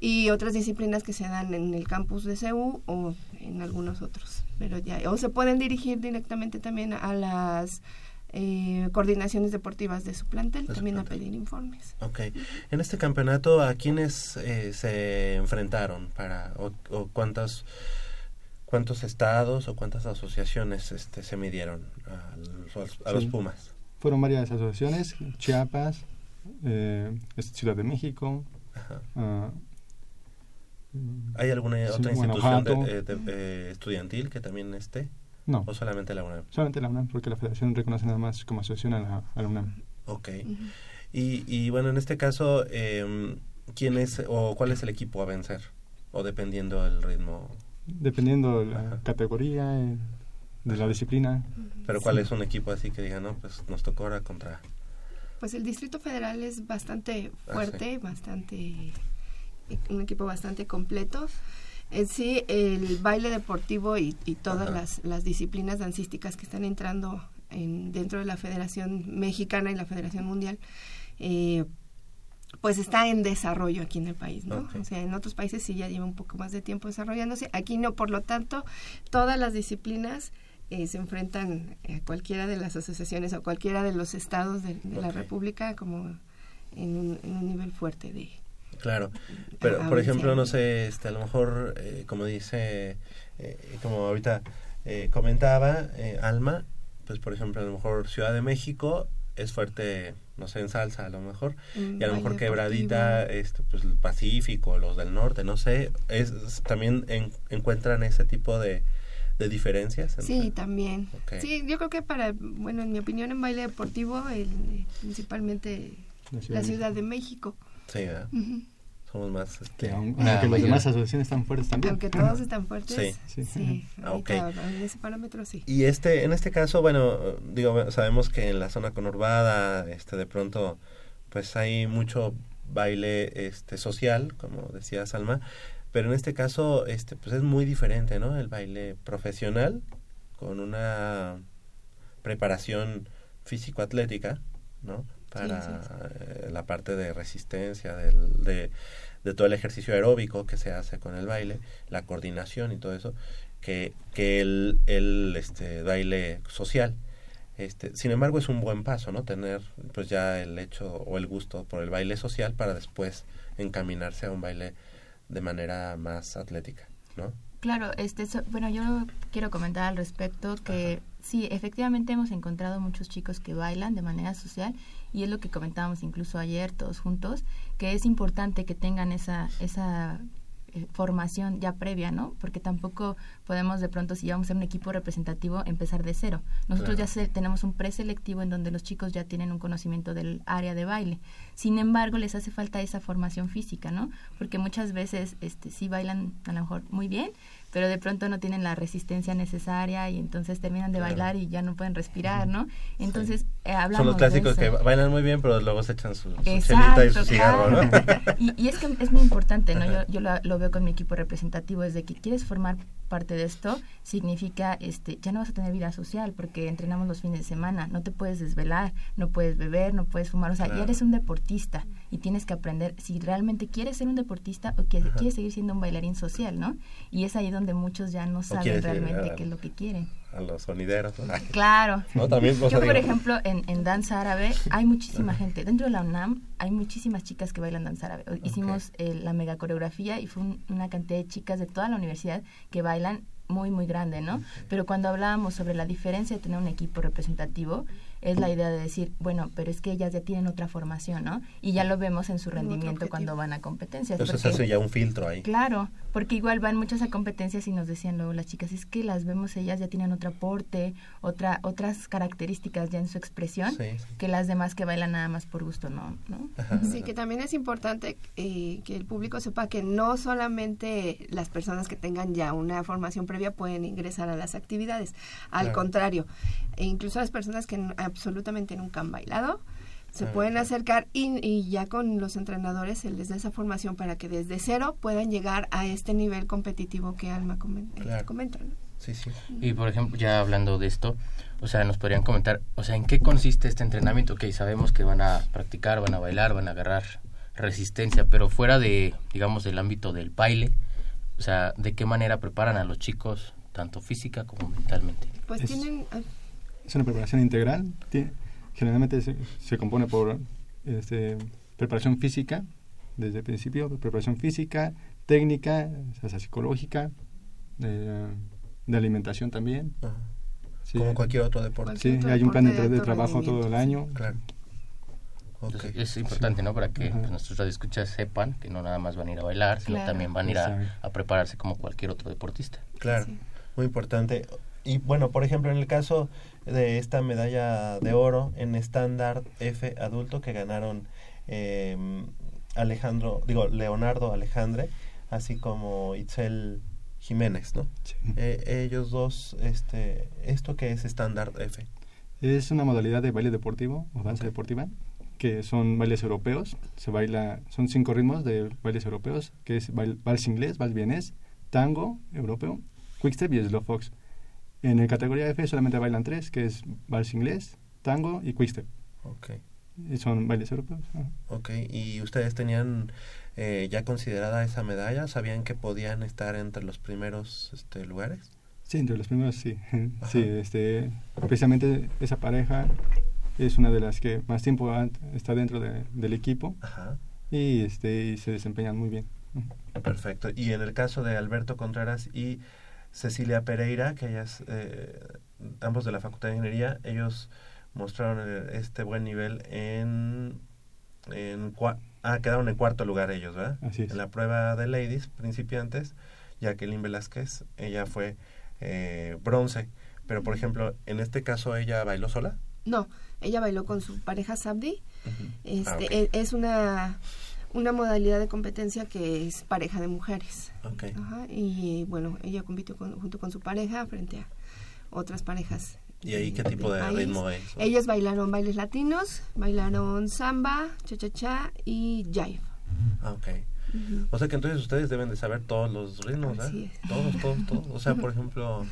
y otras disciplinas que se dan en el campus de CEU o en algunos otros, pero ya o se pueden dirigir directamente también a las eh, coordinaciones deportivas de su plantel, De su también plantel. a pedir informes. Ok. En este campeonato, ¿a quiénes eh, se enfrentaron? para o, o cuántos, cuántos estados o cuántas asociaciones este, se midieron a los, a los Sí. Pumas? Fueron varias asociaciones, Chiapas, eh, Ciudad de México, ah, ¿Hay alguna sí, otra institución de- eh, de- eh, estudiantil que también esté? No. ¿O solamente la UNAM? Solamente la UNAM, porque la federación reconoce nada más como asociación a la, a la UNAM. Ok. Y, y bueno, en este caso, eh, ¿quién es o cuál es el equipo a vencer? O dependiendo del ritmo. Dependiendo de la categoría, eh, de la disciplina. Pero ¿cuál Sí. es un equipo así que diga, no, pues nos tocó ahora contra... Pues el Distrito Federal es bastante Ah, fuerte, bastante un equipo bastante completo. En sí, el baile deportivo y, y todas Ajá. las, las disciplinas dancísticas que están entrando en, dentro de la Federación Mexicana y la Federación Mundial, eh, pues está en desarrollo aquí en el país, ¿no? O sea, en otros países sí ya lleva un poco más de tiempo desarrollándose, aquí no, por lo tanto, todas las disciplinas eh, se enfrentan a cualquiera de las asociaciones o cualquiera de los estados de, de la. República como en un, en un nivel fuerte de... Claro, pero por ejemplo, no sé, este, a lo mejor, eh, como dice, eh, como ahorita eh, comentaba eh, Alma, pues por ejemplo, a lo mejor Ciudad de México es fuerte, no sé, en salsa a lo mejor, Mm, y a lo mejor Quebradita, Deportivo. este, pues el Pacífico, los del norte, no sé, es, es- también en- encuentran ese tipo de, de diferencias. entre- Sí, también. Sí, yo creo que para, bueno, en mi opinión, en baile deportivo, el, principalmente La Ciudad la de Ciudad de México. Sí, ¿verdad? Ujú. Somos más... este, Que aunque las mayor- demás asociaciones están fuertes también. Aunque todos están fuertes, Sí. sí, Sí. Ah, en ese parámetro sí. Y este, en este caso, bueno, digo, sabemos que en la zona conurbada, este, de pronto, pues hay mucho baile, este, social, como decía Salma, pero en este caso, este, pues es muy diferente, ¿no? El baile profesional, con una preparación físico-atlética, ¿no? Para Sí, sí, eh, la parte de resistencia, del, de, de todo el ejercicio aeróbico que se hace con el baile, la coordinación y todo eso, que, que el, el este, baile social. Este, sin embargo, es un buen paso, ¿no? Tener pues ya el hecho o el gusto por el baile social para después encaminarse a un baile de manera más atlética, ¿no? Claro, este, so- bueno, yo quiero comentar al respecto que sí, efectivamente hemos encontrado muchos chicos que bailan de manera social y es lo que comentábamos incluso ayer todos juntos, que es importante que tengan esa, esa eh, formación ya previa, ¿no? Porque tampoco podemos de pronto, si vamos a ser un equipo representativo, empezar de cero. Nosotros Claro. ya se- tenemos un preselectivo en donde los chicos ya tienen un conocimiento del área de baile. Sin embargo, les hace falta esa formación física, ¿no? Porque muchas veces este, sí bailan a lo mejor muy bien, pero de pronto no tienen la resistencia necesaria y entonces terminan de Claro. bailar y ya no pueden respirar, ¿no? Entonces, eh, hablamos Son los de clásicos que eso. bailan muy bien, pero luego se echan su, su Exacto, y su cigarro, ¿no? [laughs] y, y es que es muy importante, ¿no? Yo, yo lo, lo veo con mi equipo representativo, desde que quieres formar parte de esto, significa, este, ya no vas a tener vida social porque entrenamos los fines de semana, no te puedes desvelar, no puedes beber, no puedes fumar, o sea, ya Claro. eres un deportista y tienes que aprender si realmente quieres ser un deportista o que quieres seguir siendo un bailarín social, ¿no? Y es ahí donde muchos ya no saben realmente a- qué es lo que quieren. A los sonideros. ¿no? [laughs] Claro. No, también, Yo, por ejemplo, en, en danza árabe hay muchísima gente. Dentro de la UNAM hay muchísimas chicas que bailan danza árabe. Hicimos eh, la mega coreografía y fue un- una cantidad de chicas de toda la universidad que bailan muy, muy grande, ¿no? Pero cuando hablábamos sobre la diferencia de tener un equipo representativo, es la idea de decir, bueno, pero es que ellas ya tienen otra formación, ¿no? Y ya lo vemos en su rendimiento cuando van a competencias. Entonces porque- hace ya un filtro ahí. Claro, porque igual van muchas a competencias y nos decían luego las chicas, es que las vemos ellas ya tienen otro aporte, otra, otras características ya en su expresión, Sí. que las demás que bailan nada más por gusto, ¿no? ¿no? Sí, que también es importante eh, que el público sepa que no solamente las personas que tengan ya una formación previa pueden ingresar a las actividades. Al Claro. contrario, e incluso las personas que absolutamente nunca han bailado se Ah, pueden claro. acercar y, y ya con los entrenadores se les da esa formación para que desde cero puedan llegar a este nivel competitivo que Alma eh, Claro. comenta. ¿no? Sí, sí. Y por ejemplo, ya hablando de esto, o sea, nos podrían comentar, o sea, ¿en qué consiste este entrenamiento? Que sabemos que van a practicar, van a bailar, van a agarrar resistencia, pero fuera de, digamos, del ámbito del baile, o sea, ¿de qué manera preparan a los chicos, tanto física como mentalmente? Pues Es- tienen... Es una preparación integral. generalmente se, se compone por este, preparación física, desde el principio, preparación física, técnica, o sea, psicológica, de, de alimentación también. Sí. Como cualquier otro deporte. Sí, hay un plan de, de trabajo todo el año. Claro. Entonces, es importante, ¿no? Para que pues, nuestros radioescuchas sepan que no nada más van a ir a bailar, sino Claro. también van a ir a prepararse como cualquier otro deportista. Claro, muy importante. Y bueno, por ejemplo, en el caso de esta medalla de oro en estándar F adulto que ganaron eh, Alejandro, digo, Leonardo Alejandre, así como Itzel Jiménez, ¿no? Eh, ellos dos, este, ¿esto qué es estándar F? Es una modalidad de baile deportivo o danza deportiva que son bailes europeos. Se baila, son cinco ritmos de bailes europeos, que es vals inglés, vals vienés, tango europeo, quickstep y slow fox. En el categoría F solamente bailan tres, que es vals inglés, tango y quickstep. Ok. y son bailes europeos. ajá. Ok, ¿y ustedes tenían eh, ya considerada esa medalla? ¿Sabían que podían estar entre los primeros este, lugares? Sí, entre los primeros sí. [laughs] Sí, este, precisamente esa pareja es una de las que más tiempo está dentro de- del equipo Ajá. y este y se desempeñan muy bien. Perfecto. Y en el caso de Alberto Contreras y Cecilia Pereira, que ellas, eh, ambos de la Facultad de Ingeniería, ellos mostraron eh, este buen nivel en... en cua- ah, quedaron en cuarto lugar ellos, ¿verdad? Así es. En la prueba de ladies principiantes, Jacqueline Velázquez, ella fue eh, bronce. Pero, por ejemplo, en este caso, ¿ella bailó sola? No, ella bailó con su pareja Sabdi. Este, Ah, ok. e- es una una modalidad de competencia que es pareja de mujeres. Ok. Ajá, y bueno, ella compitió con- junto con su pareja frente a otras parejas. ¿Y ahí qué tipo de ritmo es? Ellos bailaron bailes latinos, bailaron samba, cha-cha-cha y jive. Ok. O sea que entonces ustedes deben de saber todos los ritmos, es. Todos, todos, todos. O sea, por ejemplo,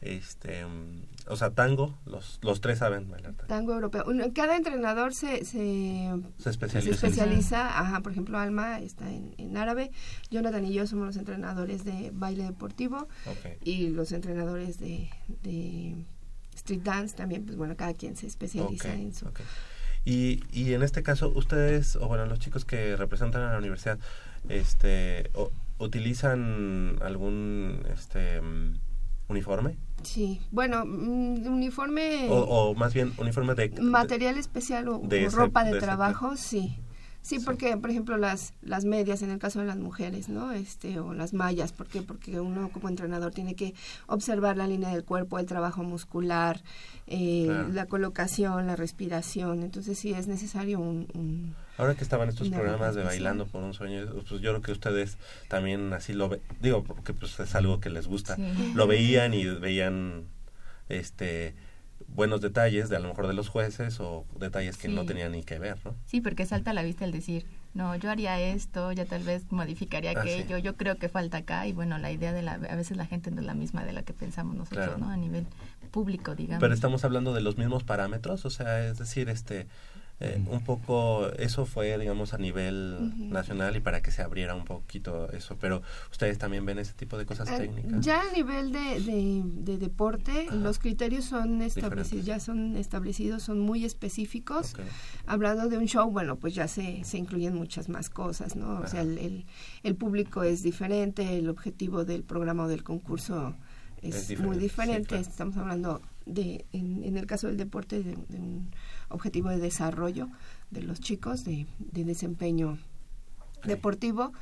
este, mm, o sea, tango, los, los tres saben bailar tango. Tango europeo. Cada entrenador se, se, Se especializa. especializa. Ajá, por ejemplo, Alma está en, en árabe. Jonathan y yo somos los entrenadores de baile deportivo. Y los entrenadores de, de street dance también, pues bueno, cada quien se especializa en su... Y, y en este caso, ustedes, o bueno, los chicos que representan a la universidad, este, o- ¿utilizan algún este mm, uniforme? Sí, bueno, mm, uniforme... O, o más bien, uniforme de... material especial o, de o ese- ropa de, trabajo, sí. Sí, porque, por ejemplo, las, las medias en el caso de las mujeres, ¿no? Este, o las mallas, ¿por qué? Porque uno como entrenador tiene que observar la línea del cuerpo, el trabajo muscular, eh, Claro. la colocación, la respiración. Entonces, sí es necesario un... un- Ahora que estaban estos programas de. Bailando por un Sueño, pues yo creo que ustedes también así lo ven, digo, porque pues es algo que les gusta, Sí. lo veían y veían este buenos detalles de a lo mejor de los jueces o detalles que no tenían ni que ver, ¿no? Sí, porque salta a la vista el decir, no, yo haría esto, ya tal vez modificaría Ah, sí. aquello, yo creo que falta acá y bueno, la idea de la, a veces la gente no es la misma de la que pensamos nosotros, Claro. ¿no? A nivel público, digamos. Pero estamos hablando de los mismos parámetros, o sea, es decir, este eh, un poco eso fue digamos a nivel nacional y para que se abriera un poquito eso, pero ustedes también ven ese tipo de cosas Ah, técnicas. Ya a nivel de, de, de deporte, los criterios son establecidos, ya son establecidos, son muy específicos. Hablando de un show, bueno, pues ya se, se incluyen muchas más cosas, ¿no? O sea, el, el, el público es diferente, el objetivo del programa o del concurso es, Es diferente, muy sí, diferente. claro. Estamos hablando de, en, en el caso del deporte, de, de un objetivo de desarrollo de los chicos, de, de desempeño deportivo.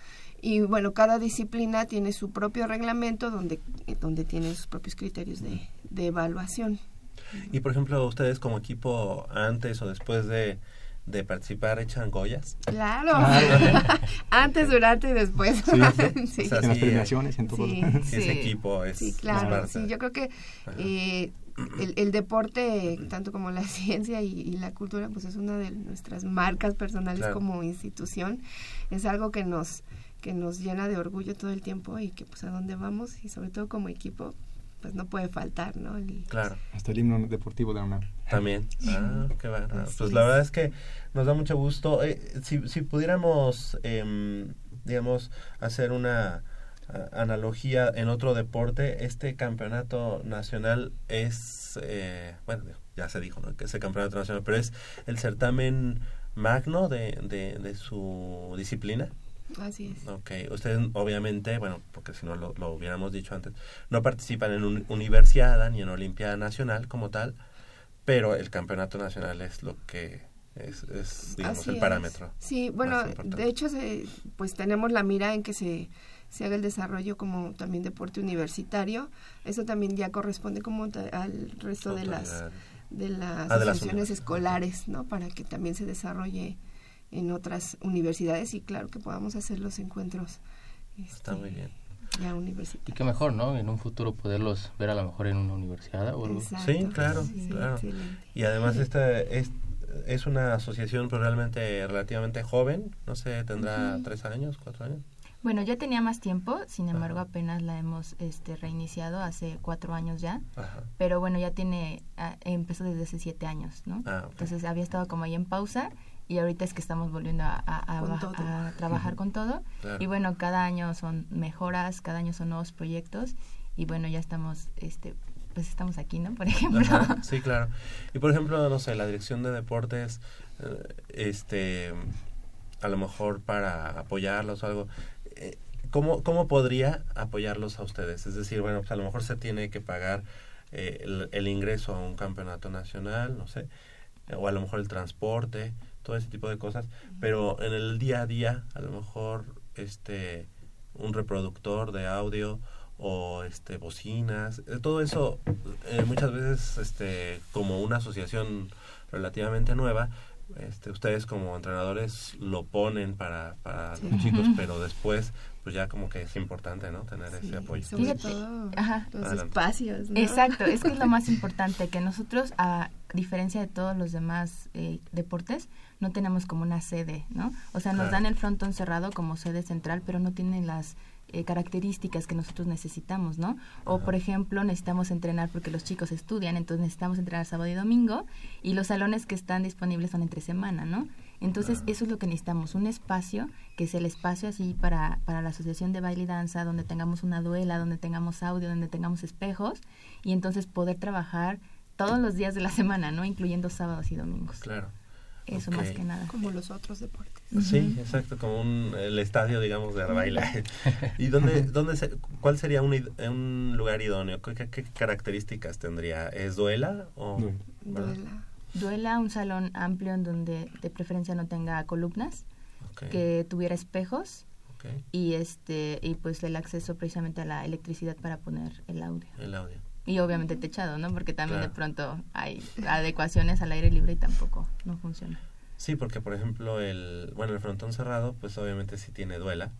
Y bueno, cada disciplina tiene su propio reglamento donde, eh, donde tiene sus propios criterios de, de evaluación. Y por ejemplo, ustedes como equipo antes o después de, de participar echan Goyas. Claro. Ah, [laughs] Antes, durante y después. Sí, [laughs] Sí. O sea, En las premiaciones, en todo. Sí, [laughs] sí, ese equipo es, Sí, es claro. Sí, yo creo que eh, el, el deporte, tanto como la ciencia y, y la cultura, pues es una de nuestras marcas personales Claro. como institución. Es algo que nos que nos llena de orgullo todo el tiempo y que pues a dónde vamos y sobre todo como equipo pues no puede faltar, ¿no? El- Claro. Hasta el himno deportivo de la UNAM. También. Ah, qué bárbaro. Así Pues es. la verdad es que nos da mucho gusto. Eh, si, si pudiéramos, em, digamos, hacer una a- analogía en otro deporte, este campeonato nacional es, eh, bueno, ya se dijo, ¿no? Que es el campeonato nacional, pero es el certamen magno de, de, de su disciplina. Así es. Ok, ustedes obviamente, bueno, porque si no lo, lo hubiéramos dicho antes, no participan en un universidad ni en Olimpiada Nacional como tal, pero el campeonato nacional es lo que es, es digamos, Así el es. parámetro. Sí, bueno, de hecho, se- pues tenemos la mira en que se, se haga el desarrollo como también deporte universitario. Eso también ya corresponde como al resto de las de las Ah, de las escolares, ¿no? Para que también se desarrolle en otras universidades y claro que podamos hacer los encuentros Está muy bien. ya Y universitarios. qué mejor, ¿no? En un futuro poderlos ver a lo mejor en una universidad o algo. Exacto. Sí, claro, Sí, claro. excelente. Y además esta es, es una asociación pues, realmente relativamente joven, no sé, tendrá tres años, cuatro años. Bueno, ya tenía más tiempo, sin embargo apenas la hemos este, reiniciado hace cuatro años ya, Ajá. pero bueno, ya tiene, ah, empezó desde hace siete años, ¿no? Ah. Entonces había estado como ahí en pausa y ahorita es que estamos volviendo a, trabajar con todo. Claro. Y bueno, cada año son mejoras, cada año son nuevos proyectos y bueno, ya estamos, este, pues estamos aquí, ¿no? Por ejemplo. Ajá, [laughs] sí, claro. Y por ejemplo, no sé, la dirección de deportes, eh, este, a lo mejor para apoyarlos o algo, eh, ¿cómo, ¿cómo podría apoyarlos a ustedes? Es decir, bueno, pues a lo mejor se tiene que pagar eh, el, el ingreso a un campeonato nacional, no sé, o a lo mejor el transporte, todo ese tipo de cosas, pero en el día a día, a lo mejor, este, un reproductor de audio o este bocinas eh, todo eso eh, muchas veces este como una asociación relativamente nueva este ustedes como entrenadores lo ponen para para Sí. los chicos pero después pues ya como que es importante no tener ese apoyo Sobre Fíjate, todo ajá. los Adelante. espacios, ¿no? Exacto, es que es lo más [laughs] importante, que nosotros, a diferencia de todos los demás eh, deportes, no tenemos como una sede, ¿no? O sea, nos Claro. dan el frontón cerrado como sede central, pero no tienen las eh, características que nosotros necesitamos, ¿no? O, por ejemplo, necesitamos entrenar porque los chicos estudian, entonces necesitamos entrenar sábado y domingo, y los salones que están disponibles son entre semana, ¿no? Entonces, eso es lo que necesitamos, un espacio, que es el espacio así para, para la Asociación de Baile y Danza, donde tengamos una duela, donde tengamos audio, donde tengamos espejos, y entonces poder trabajar todos los días de la semana, ¿no? Incluyendo sábados y domingos. claro Eso más que nada. Como los otros deportes. Sí, exacto, como un, el estadio, digamos, de baile. [laughs] ¿Y dónde, dónde se- cuál sería un, lugar idóneo? ¿Qué, qué- qué características tendría? ¿Es duela o...? Duela. Duela un salón amplio en donde de preferencia no tenga columnas, que tuviera espejos y este y pues el acceso precisamente a la electricidad para poner el audio. El audio. Y obviamente techado, ¿no? Porque también Claro. de pronto hay adecuaciones al aire libre y tampoco no funciona. Sí, porque por ejemplo el, bueno, el frontón cerrado, pues obviamente sí tiene duela.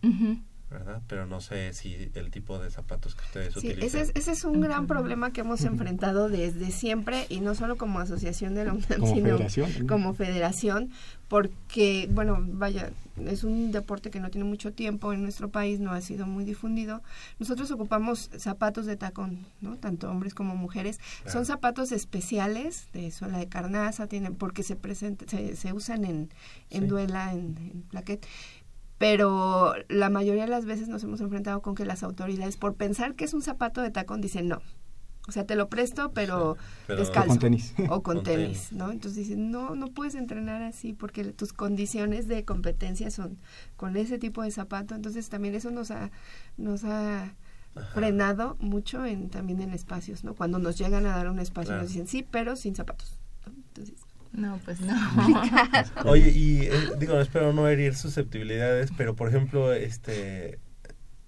¿Verdad? Pero no sé si el tipo de zapatos que ustedes Sí, utilizan. ese es, ese es un gran problema que hemos enfrentado desde siempre y no solo como asociación de la UNAM, Como sino federación. como federación, porque, bueno, vaya, es un deporte que no tiene mucho tiempo en nuestro país, no ha sido muy difundido. Nosotros ocupamos zapatos de tacón, ¿no? Tanto hombres como mujeres. Claro. Son zapatos especiales de suela de carnaza, tienen, porque se, presenta, se, se usan en, en Sí. duela, en, en plaquet pero la mayoría de las veces nos hemos enfrentado con que las autoridades, por pensar que es un zapato de tacón, dicen no. O sea, te lo presto, pero, pero- descalzo. O con tenis. O con, [laughs] Con tenis, tenis. ¿no? Entonces dicen, no, no puedes entrenar así porque tus condiciones de competencia son con ese tipo de zapato. Entonces también eso nos ha, nos ha frenado mucho en también en espacios, ¿no? Cuando nos llegan a dar un espacio Claro. nos dicen, sí, pero sin zapatos. ¿no? Entonces, No, pues no. [laughs] Oye, y eh, digo, espero no herir susceptibilidades, pero por ejemplo, este,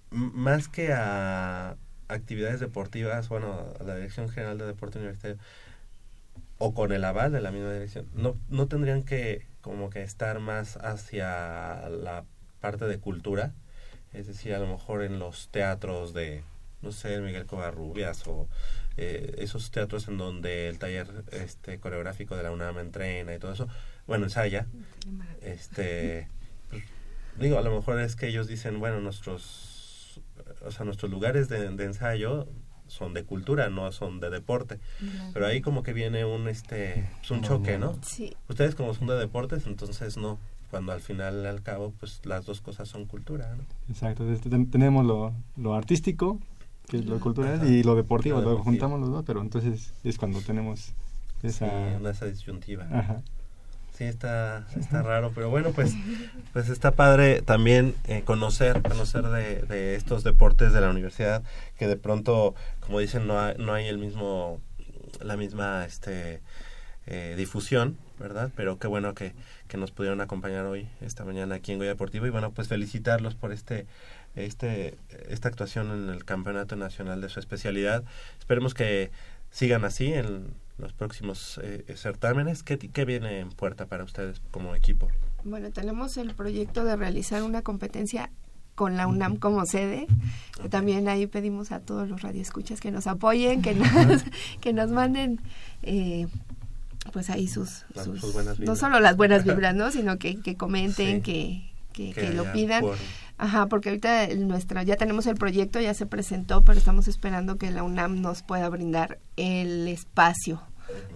más que a actividades deportivas, bueno, a la Dirección General de Deporte Universitario, o con el aval de la misma dirección, no, no tendrían que como que estar más hacia la parte de cultura, es decir, a lo mejor en los teatros de, no sé, Miguel Covarrubias o eh, esos teatros en donde el taller este coreográfico de la UNAM entrena y todo eso, bueno, ensaya, este, pues, digo, a lo mejor es que ellos dicen, bueno, nuestros, o sea, nuestros lugares de, de ensayo son de cultura, no son de deporte. Claro. Pero ahí como que viene un este pues, un choque, ¿no? Sí. Ustedes como son de deportes, entonces no. Cuando al final al cabo pues las dos cosas son cultura, ¿no? Exacto, ten- tenemos lo, lo artístico, que es lo cultural, Ajá. y lo deportivo, Lo juntamos los dos, pero entonces es cuando tenemos esa... Sí, esa disyuntiva. Ajá. Sí, está, está raro, pero bueno, pues, pues está padre también eh, conocer, conocer de, de estos deportes de la universidad, que de pronto, como dicen, no hay, no hay el mismo, la misma este, eh, difusión, ¿verdad? Pero qué bueno que, que nos pudieron acompañar hoy, esta mañana aquí en Goya Deportivo, y bueno, pues felicitarlos por este, este, esta actuación en el Campeonato Nacional de su especialidad. Esperemos que sigan así en los próximos eh, certámenes. ¿Qué, ¿Qué viene en puerta para ustedes como equipo? Bueno, tenemos el proyecto de realizar una competencia con la UNAM como sede. que También ahí pedimos a todos los radioescuchas que nos apoyen, que [laughs] nos, que nos manden eh, pues ahí sus, sus- sus no solo las buenas [laughs] vibras, ¿no? sino que, que comenten, Sí. que, que, lo pidan. por- Ajá, porque ahorita el- nuestra, ya tenemos el proyecto, ya se presentó, pero estamos esperando que la UNAM nos pueda brindar el espacio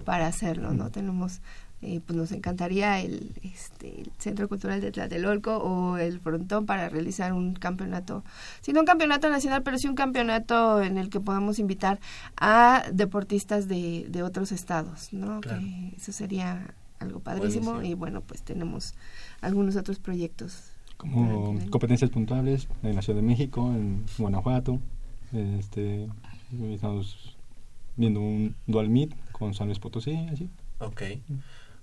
para hacerlo, ¿no? Tenemos, eh, pues nos encantaría el, este, el Centro Cultural de Tlatelolco o el Frontón para realizar un campeonato, si no un campeonato nacional, pero sí un campeonato en el que podamos invitar a deportistas de, de otros estados, ¿no? Claro. Que eso sería algo padrísimo Buenísimo. y bueno, pues tenemos algunos otros proyectos. Como competencias puntuales en la Ciudad de México, en Guanajuato. Este, estamos viendo un dual meet con San Luis Potosí, así. Ok.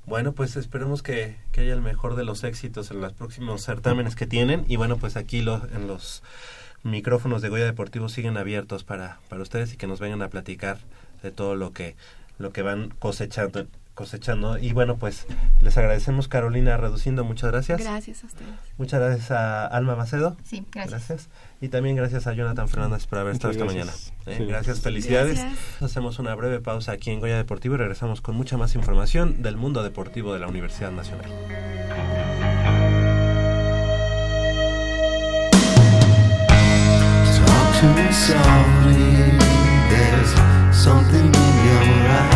Bueno, pues esperemos que, que haya el mejor de los éxitos en los próximos certámenes que tienen. Y bueno, pues aquí los, en los micrófonos de Goya Deportivo siguen abiertos para, para ustedes y que nos vengan a platicar de todo lo que, lo que van cosechando cosechando y bueno pues les agradecemos Carolina Reduciendo muchas gracias Gracias a ustedes. muchas gracias a Alma Macedo Sí, gracias. y también gracias a Jonathan Fernández por haber estado esta mañana gracias. Eh, Sí. gracias felicidades Gracias. hacemos una breve pausa aquí en Goya Deportivo y regresamos con mucha más información del mundo deportivo de la Universidad Nacional Talk to me softly. There's something in your eyes.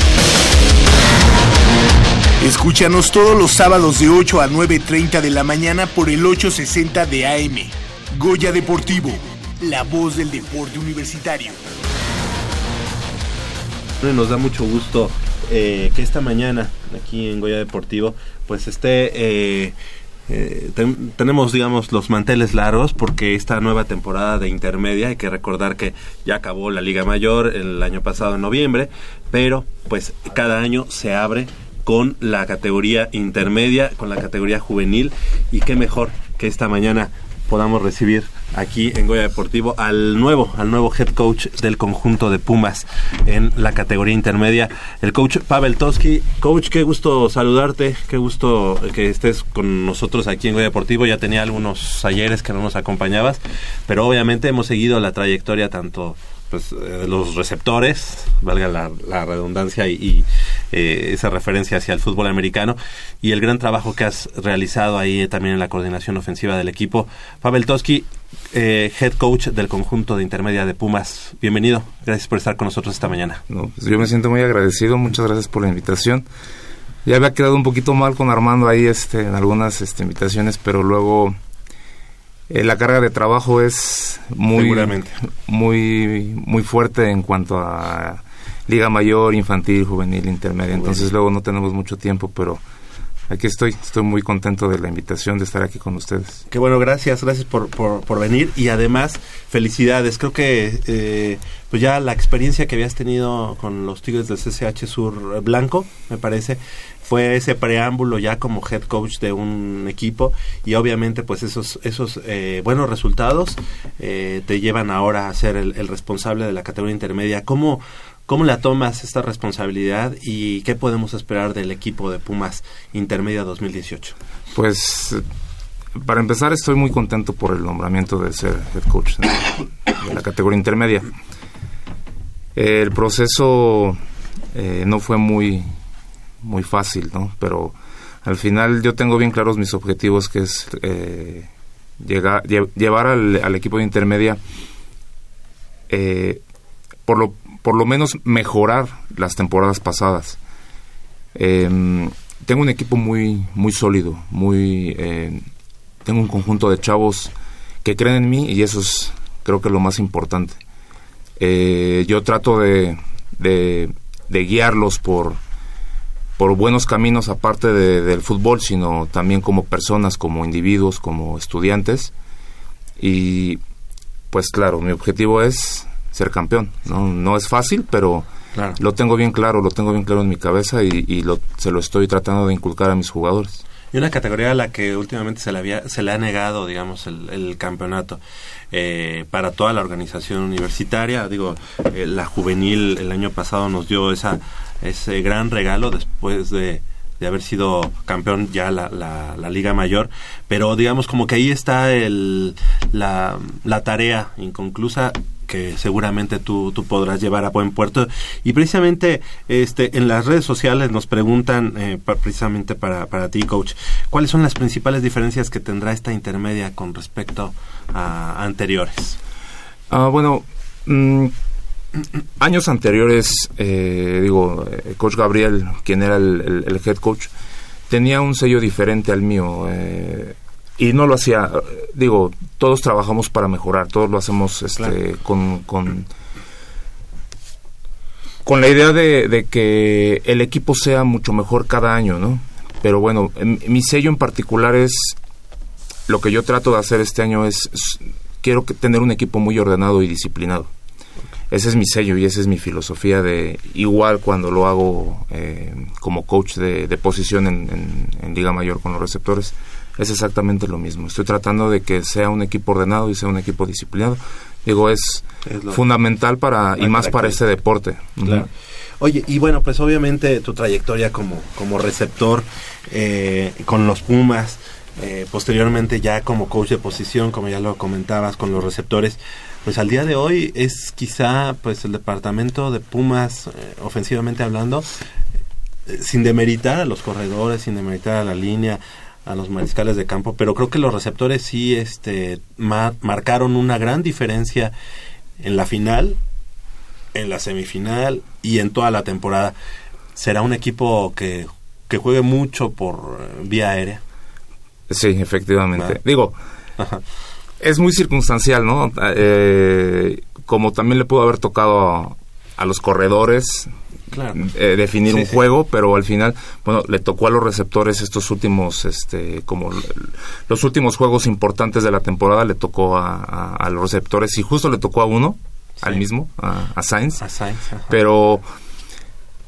Escúchanos todos los sábados de 8 a 9.30 de la mañana por el 860 de AM. Goya Deportivo, la voz del deporte universitario. Nos da mucho gusto eh, que esta mañana aquí en Goya Deportivo pues esté... eh, eh, ten- tenemos digamos los manteles largos porque esta nueva temporada de intermedia hay que recordar que ya acabó la Liga Mayor el año pasado en noviembre pero pues cada año se abre con la categoría intermedia con la categoría juvenil y qué mejor que esta mañana podamos recibir aquí en Goya Deportivo al nuevo, al nuevo head coach del conjunto de Pumas en la categoría intermedia, el coach Pavel Toski. Coach, qué gusto saludarte, qué gusto que estés con nosotros aquí en Goya Deportivo. Ya tenía algunos ayeres que no nos acompañabas, pero obviamente hemos seguido la trayectoria tanto pues, eh, los receptores, valga la, la redundancia y, y, eh, esa referencia hacia el fútbol americano, y el gran trabajo que has realizado ahí eh, también en la coordinación ofensiva del equipo. Pavel Toski, eh, head coach del conjunto de intermedia de Pumas, bienvenido, gracias por estar con nosotros esta mañana. No, pues yo me siento muy agradecido, muchas gracias por la invitación. Ya había quedado un poquito mal con Armando ahí este, en algunas este, invitaciones, pero luego eh, la carga de trabajo es muy, muy, muy fuerte en cuanto a Liga Mayor, Infantil, Juvenil, Intermedia. Entonces luego no tenemos mucho tiempo, pero aquí estoy. Estoy muy contento de la invitación de estar aquí con ustedes. Qué bueno, gracias, gracias por, por, por venir y además felicidades. Creo que eh, pues ya la experiencia que habías tenido con los Tigres del CCH Sur Blanco, me parece, fue ese preámbulo ya como head coach de un equipo y obviamente pues esos esos eh, buenos resultados eh, te llevan ahora a ser el, el responsable de la categoría intermedia. ¿Cómo ¿Cómo la tomas esta responsabilidad y qué podemos esperar del equipo de Pumas Intermedia 2018? Pues para empezar estoy muy contento por el nombramiento de ser head coach de, la categoría intermedia. El proceso eh, no fue muy muy fácil, ¿no? Pero al final yo tengo bien claros mis objetivos, que es eh, llegar, lle- llevar al, al equipo de intermedia eh, por lo por lo menos mejorar las temporadas pasadas. Em, tengo un equipo muy muy sólido, muy eh, tengo un conjunto de chavos que creen en mí y eso es creo que lo más importante. Eh, yo trato de, de, de guiarlos por, por buenos caminos aparte de- del fútbol, sino también como personas, como individuos, como estudiantes. Y pues claro, mi objetivo es ser campeón. No, no es fácil, pero lo tengo bien claro, lo tengo bien claro en mi cabeza y, y lo, se lo estoy tratando de inculcar a mis jugadores. Y una categoría a la que últimamente se le, había, se le ha negado, digamos, el, el campeonato eh, para toda la organización universitaria. Digo, eh, la juvenil el año pasado nos dio esa, ese gran regalo después de, de haber sido campeón ya la, la, la Liga Mayor. Pero digamos como que ahí está el, la, la tarea inconclusa que seguramente tú, tú podrás llevar a buen puerto. Y precisamente este, en las redes sociales nos preguntan, eh, precisamente para, para ti, coach, ¿cuáles son las principales diferencias que tendrá esta intermedia con respecto a anteriores? Ah, bueno, mm, años anteriores, eh, digo, eh, coach Gabriel, quien era el, el- el head coach, tenía un sello diferente al mío. eh, y no lo hacía, digo, todos trabajamos para mejorar, todos lo hacemos este, con, con, con la idea de, de que el equipo sea mucho mejor cada año, ¿no? Pero bueno, mi sello en particular es lo que yo trato de hacer este año es, es- quiero que tener un equipo muy ordenado y disciplinado. Ese es mi sello y esa es mi filosofía de igual cuando lo hago eh, como coach de, de posición en, en- en Liga Mayor con los receptores. Es exactamente lo mismo. Estoy tratando de que sea un equipo ordenado y sea un equipo disciplinado. Digo, es, fundamental para y más para este deporte. Claro. Oye, y bueno, pues obviamente tu trayectoria como, como receptor eh, con los Pumas, eh, posteriormente ya como coach de posición, como ya lo comentabas, con los receptores, pues al día de hoy es quizá pues el departamento de Pumas, eh, ofensivamente hablando, eh, sin demeritar a los corredores, sin demeritar a la línea, a los mariscales de campo, pero creo que los receptores sí este, ma- marcaron una gran diferencia en la final, en la semifinal y en toda la temporada. Será un equipo que, que juegue mucho por eh, vía aérea. Sí, efectivamente. Va. Digo, es muy circunstancial, ¿no? Eh, como también le pudo haber tocado a, a los corredores Claro. eh, definir Sí, un sí. juego, pero al final, bueno, le tocó a los receptores estos últimos, este, como los últimos juegos importantes de la temporada le tocó a, a- a los receptores y justo le tocó a uno, al mismo, a, a Sainz. A Sainz, ajá. Pero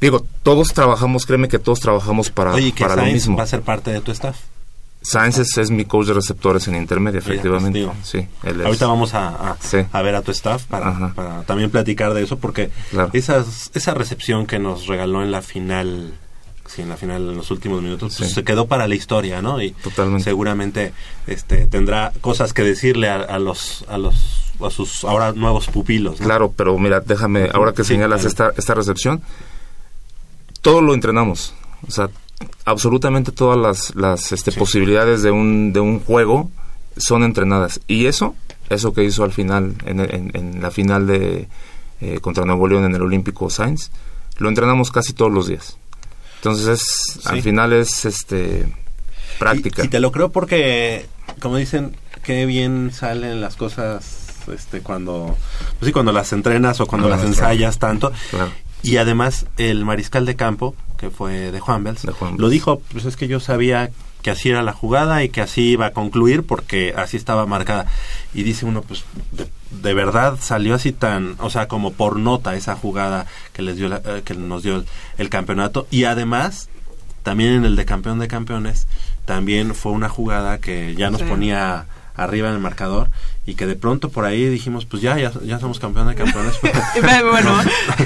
digo, todos trabajamos, créeme que todos trabajamos para, Oye, que para lo Sainz mismo. va a ser parte de tu staff. Sainz es, es mi coach de receptores en intermedia, pues, efectivamente. sí, él es. Ahorita vamos a, a, Sí. a ver a tu staff para, para también platicar de eso, porque Claro. esas, esa recepción que nos regaló en la final, sí, en la final, en los últimos minutos, pues, se quedó para la historia, ¿no? Y Totalmente. seguramente este, tendrá cosas que decirle a, a los, a los, a sus ahora nuevos pupilos. ¿no? Claro, pero mira, déjame, ahora que señalas esta, esta recepción, todo lo entrenamos. O sea, absolutamente todas las, las este, posibilidades de un, de un juego son entrenadas. Y eso, eso que hizo al final, en, en- en la final de eh, contra Nuevo León en el Olímpico Sainz, lo entrenamos casi todos los días. Entonces, es, al final es este práctica. Y, y te lo creo porque, como dicen, qué bien salen las cosas este cuando pues sí, cuando las entrenas o cuando las ensayas tanto. Claro. Y además el mariscal de campo, que fue de Juan Bels, lo dijo, pues es que yo sabía que así era la jugada y que así iba a concluir porque así estaba marcada. Y dice uno, pues de, de verdad salió así tan, o sea, como por nota esa jugada que les dio la- eh, que nos dio el, el campeonato y además también en el de campeón de campeones también fue una jugada que ya nos Sí. ponía arriba en el marcador y que de pronto por ahí dijimos pues ya ya, ya somos campeón de campeones [laughs] Bueno.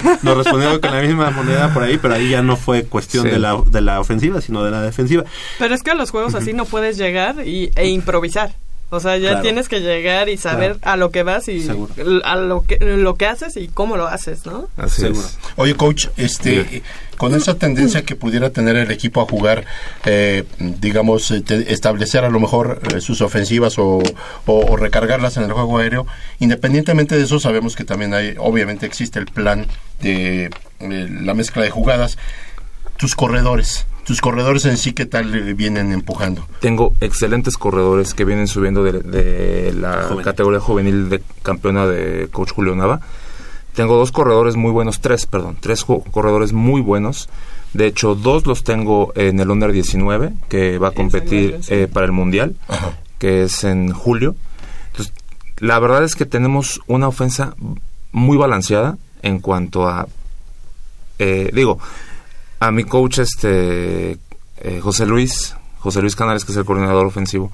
nos, nos respondieron con la misma moneda por ahí pero ahí ya no fue cuestión Sí. de la de la ofensiva sino de la defensiva Pero es que a los juegos así no puedes llegar y, e improvisar. O sea, ya Claro. tienes que llegar y saber a lo que vas y Seguro. a lo que lo que haces y cómo lo haces, ¿no? Así Seguro. Oye, coach, este, con esa tendencia que pudiera tener el equipo a jugar, eh, digamos, eh, te- establecer a lo mejor eh, sus ofensivas o, o- o recargarlas en el juego aéreo, independientemente de eso, sabemos que también hay, obviamente existe el plan de eh, la mezcla de jugadas. Tus corredores, tus corredores en sí, ¿qué tal vienen empujando? Tengo excelentes corredores que vienen subiendo de, de la Juvenil. categoría juvenil de campeona de Coach Julio Nava. Tengo dos corredores muy buenos, tres, perdón, tres corredores muy buenos. De hecho, dos los tengo en el Under 19, que va a competir eh, para el Mundial, que es en julio. Entonces, la verdad es que tenemos una ofensa muy balanceada en cuanto a, eh, digo, a mi coach, este, eh, José Luis, José Luis Canales, que es el coordinador ofensivo,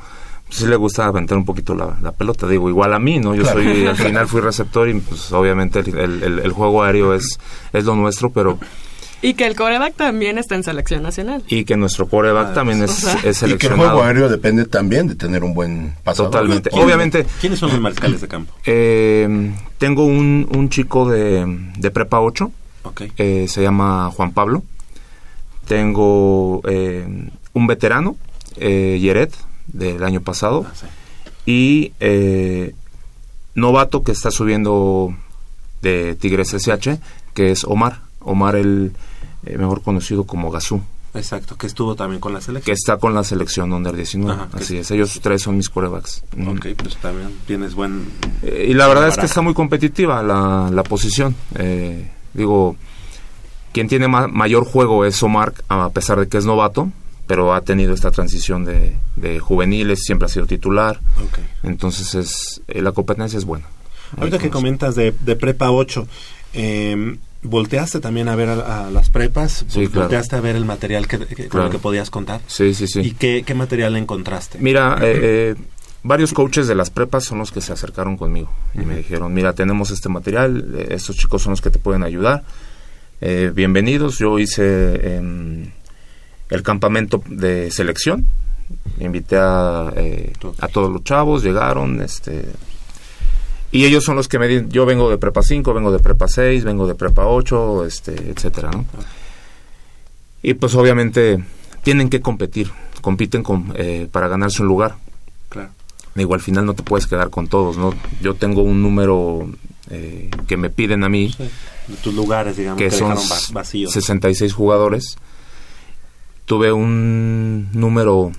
pues sí le gusta aventar un poquito la, la pelota, digo, igual a mí, ¿no? Yo Claro. soy, [laughs] al final fui receptor y pues obviamente el, el- el- el juego aéreo es, es lo nuestro, pero Y que el coreback también está en selección nacional. y que nuestro coreback también es, o sea- es Y que el seleccionado. juego aéreo depende también de tener un buen pasador. Totalmente. ¿Quién- Obviamente. ¿Quiénes son los mariscales de campo? Eh, tengo un, un chico de, de Prepa 8. Ok. eh, se llama Juan Pablo. Tengo eh, un veterano, eh, Yeret, del año pasado. Y eh, novato que está subiendo de Tigres SH, que es Omar. Omar, el eh, mejor conocido como Gazú. Exacto, que estuvo también con la Que selección. está con la selección Under 19. Ajá, que Así es, ellos tres son mis corebacks. Ok, pues también tienes buen... Eh, y la verdad es que está muy competitiva la, la posición. Eh, digo, quien tiene ma- mayor juego es Omar, a pesar de que es novato, pero ha tenido esta transición de, de juveniles, siempre ha sido titular. Entonces es eh, la competencia es buena. Ahorita que comentas de, de Prepa 8, eh, ¿volteaste también a ver a, a las prepas? Sí, claro. ¿Volteaste a ver el material que, que- con el que podías contar? Sí, sí, sí. ¿Y qué, qué material encontraste? Mira, eh, eh, varios coaches de las prepas son los que se acercaron conmigo y me dijeron, mira, tenemos este material, eh, estos chicos son los que te pueden ayudar. Eh, bienvenidos, yo hice em, el campamento de selección, invité a, eh, a todos los chavos, llegaron, este... Y ellos son los que me dicen, yo vengo de prepa 5, vengo de prepa 6, vengo de prepa 8, este, etcétera, ¿no? Y pues obviamente tienen que competir, compiten con, eh, para ganarse un lugar. Claro. Digo, al final no te puedes quedar con todos, ¿no? Yo tengo un número eh, que me piden a mí, tus lugares, digamos, que, que son vacíos. 66 jugadores. Tuve un número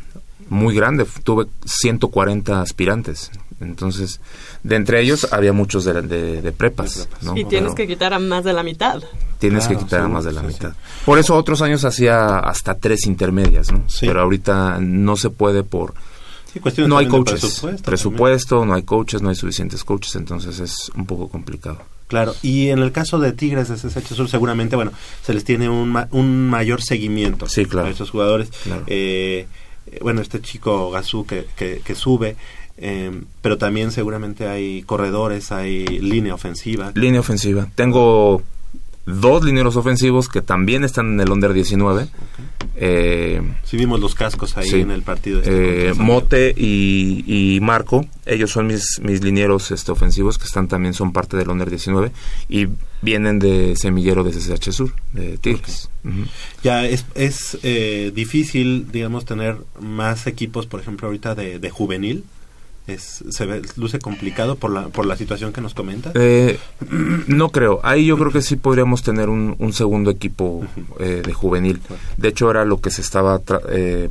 muy grande, tuve 140 aspirantes. Entonces, de entre ellos había muchos de, de- de prepas, ¿no? y tienes Pero que quitar a más de la mitad. tienes Claro, que quitar a más de la sí, mitad. Por eso otros años hacía hasta tres intermedias, ¿no? Pero ahorita no se puede por... No hay coaches. presupuesto Presupuesto, no hay coaches, no hay suficientes coaches, entonces es un poco complicado. Claro, y en el caso de Tigres de CSH Sur, seguramente, bueno, se les tiene un, ma- un mayor seguimiento Sí, claro. a esos jugadores. Claro. Eh, bueno, este chico Gazú que, que, que sube, eh, pero también seguramente hay corredores, hay línea ofensiva. Línea ofensiva. Tengo dos lineros ofensivos que también están en el Under 19. Eh, Sí vimos los cascos ahí sí. en el partido. este Eh, Mote y, y Marco, ellos son mis, mis linieros este, ofensivos que están también son parte del Under 19 y vienen de semillero de CSH Sur, de Tigres. Ya es, es eh, difícil, digamos, tener más equipos, por ejemplo, ahorita de, de juvenil. Es, se ve, luce complicado por la, por la situación que nos comenta. Eh, [clears throat] no creo. Ahí yo creo que sí podríamos tener un, un segundo equipo eh, de juvenil. De hecho, era lo que se estaba tra- eh,